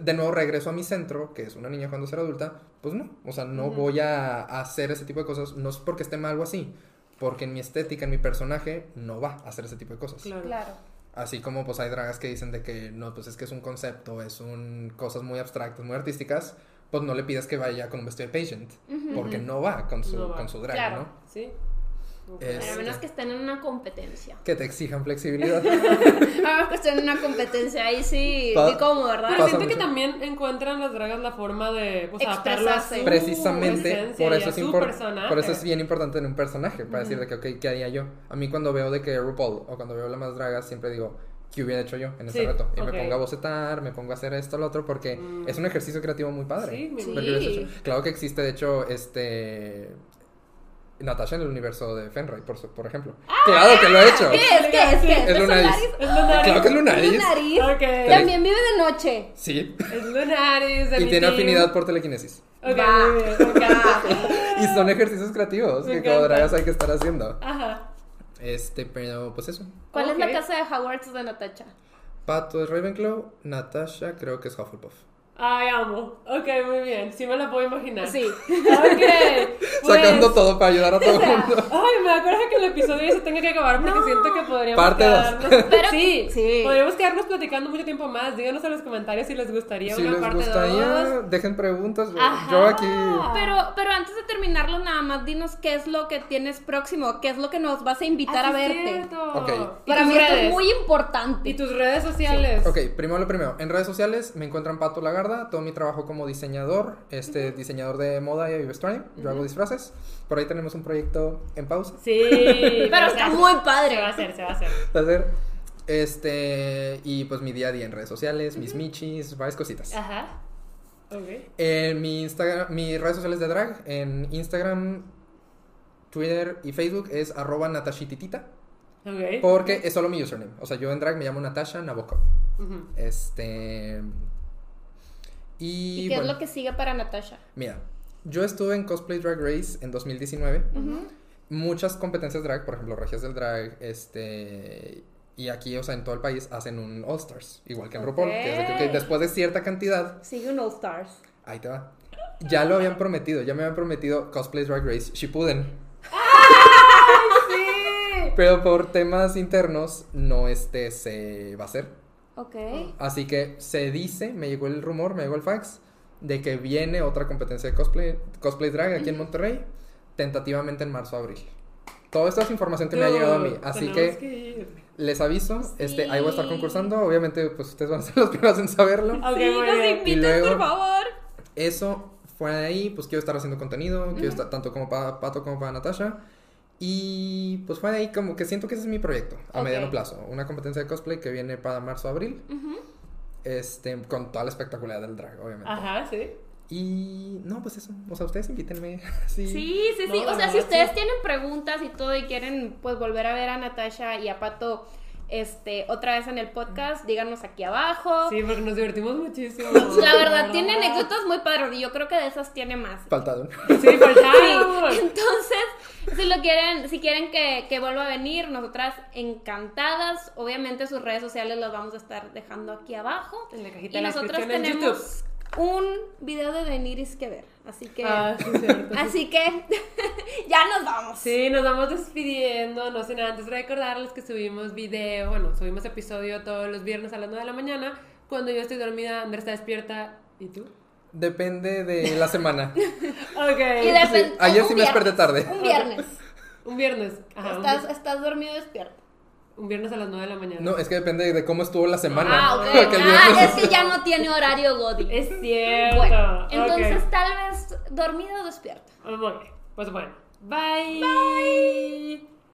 de nuevo regreso a mi centro, que es una niña cuando será adulta, pues no, o sea, no voy a hacer ese tipo de cosas, no es porque esté mal o así, porque en mi estética, en mi personaje, no va a hacer ese tipo de cosas.
Claro.
Claro.
Así como pues hay dragas que dicen de que no, pues es que es un concepto, es un cosas muy abstractas, muy artísticas, pues no le pidas que vaya con un vestido de patient, porque no va con su,
No va.
con su drag,
Claro.
¿no?
Sí.
Pero a menos que estén en una competencia.
Que te exijan flexibilidad.
A menos que estén en una competencia, ahí sí,
Pa-
sí como, ¿verdad?
Pero siento que también encuentran las dragas la forma de pues, a
Expresarse.
su
Precisamente por eso,
a
es por eso es bien importante en un personaje, para decir de que, ok, ¿qué haría yo? A mí cuando veo de que RuPaul o cuando veo la más dragas, siempre digo, ¿qué hubiera hecho yo en ese
Sí,
reto? Y me pongo a bocetar, me pongo a hacer esto, lo otro, porque
Mm.
es un ejercicio creativo muy padre.
Sí,
Sí.
Claro que existe, de hecho, este... Natasha en el universo de Fenray, por, su- por ejemplo. ¡Claro que lo he hecho!
¿Qué es? ¿Qué es? ¿Qué es?
Es Lunaris.
Es Lunaris.
Claro que es Lunaris.
Es Lunaris.
Ok.
También vive de noche.
Sí.
Es Lunaris.
Y tiene
team.
afinidad por telequinesis.
Ok,
Va.
muy bien. ok.
Y son ejercicios creativos
Me
que como dragas hay que estar haciendo.
Ajá.
Este, pero pues eso.
¿Cuál es la casa de Hogwarts de Natacha?
Pato es Ravenclaw, Natasha creo que es Hufflepuff.
Ay, amo. Ok, muy bien. Sí me la puedo imaginar.
Sí.
Ok. pues-
Sacando todo para ayudar a todo el mundo.
Ay, me acuerdo que el episodio se tenga que acabar porque
No.
siento que podríamos
Parte dos.
quedarnos.
Pero-
sí,
sí.
podríamos quedarnos platicando mucho tiempo más. Díganos en los comentarios si les gustaría
Si
una
les
parte
gustaría,
dos.
dejen preguntas.
Ajá.
Yo aquí.
Pero, pero antes de terminarlo, nada más dinos qué es lo que tienes próximo, qué es lo que nos vas a invitar
Ah,
a verte.
cierto.
Ok.
¿Y
Para mí esto es muy importante.
¿Y tus redes sociales?
Ok, primero lo primero. En redes sociales me encuentran Pato Todo mi trabajo como diseñador, este diseñador de moda y vestuario. Yo hago disfraces. Por ahí tenemos un proyecto en pausa.
Sí.
Pero está muy padre.
Se va a hacer, se va a hacer.
A ver. Este, y pues mi día a día en redes sociales, mis michis, varias cositas.
Ajá. Ok.
En mi Instagram, mis redes sociales de drag, en Instagram, Twitter y Facebook es arroba natashititita.
Ok.
Porque es solo mi username. O sea, yo en drag me llamo Natasha Nabokov. Este. Y,
¿Y qué
bueno,
es lo que sigue para Natasha?
mira, yo estuve en Cosplay Drag Race en 2019. Muchas competencias drag, por ejemplo, Regias del Drag, este. Y aquí, o sea, en todo el país hacen un All Stars, igual que en RuPaul, que es de que, ok,
Ok.
después de cierta cantidad,
Sigue un All Stars.
ahí te va. Ya lo habían prometido, ya me habían prometido Cosplay Drag Race Shippuden.
Sí.
Pero por temas internos, no este se va a hacer.
Ok.
Así que se dice, me llegó el rumor, me llegó el fax, de que viene otra competencia de cosplay, cosplay drag aquí en Monterrey, tentativamente en marzo abril. Toda esta es información que me ha llegado a mí, así que
ir.
les aviso, este, ahí voy a estar
Sí.
concursando, obviamente pues ustedes van a ser los primeros en saberlo.
Ok,
sí, nos invitan,
luego-
por favor.
Eso fue de ahí, pues quiero estar haciendo contenido, quiero estar tanto como para Pato como para Natasha. Y pues fue ahí como que siento que ese es mi proyecto a mediano plazo. Una competencia de cosplay que viene para marzo abril.
Ujú.
Este, con toda la espectacularidad del drag, obviamente.
Ajá, sí.
Y no, pues eso. O sea, ustedes invítenme. Sí.
Sí, sí, sí.
No,
o sea, si ustedes
sí.
tienen preguntas y todo y quieren pues volver a ver a Natasha y a Pato este otra vez en el podcast, díganos aquí abajo.
Sí, porque nos divertimos muchísimo.
La verdad, tiene anécdotas muy padres y yo creo que de esas tiene más.
Faltaron.
Sí, faltaron.
Entonces, si lo quieren, si quieren que, que vuelva a venir, nosotras encantadas. Obviamente sus redes sociales las vamos a estar dejando aquí abajo.
En la cajita
Y
de la
nosotros
descripción en
tenemos
YouTube.
Un video de Daenerys que ver. Así que.
Ah, sí, cierto.
Así que. ya nos vamos.
Sí, nos vamos despidiendo, no sin antes recordarles que subimos video, bueno, subimos episodio todos los viernes a las 9 de la mañana. Cuando yo estoy dormida, Andrés está despierta. ¿Y tú?
Depende de la semana.
Ok.
Y depen-
Sí, ayer sí me desperté tarde.
Un viernes.
Un viernes. Ajá, un
estás, estás dormido despierto.
Un, viernes a las 9 de la mañana.
No, es que depende de cómo estuvo la semana.
Ah, ok.
Porque el
Ah,
viernes-
es que ya no tiene horario Godi.
Es cierto.
Bueno, entonces tal vez dormido o despierto.
Muy bien. Pues bueno. Bye. Bye.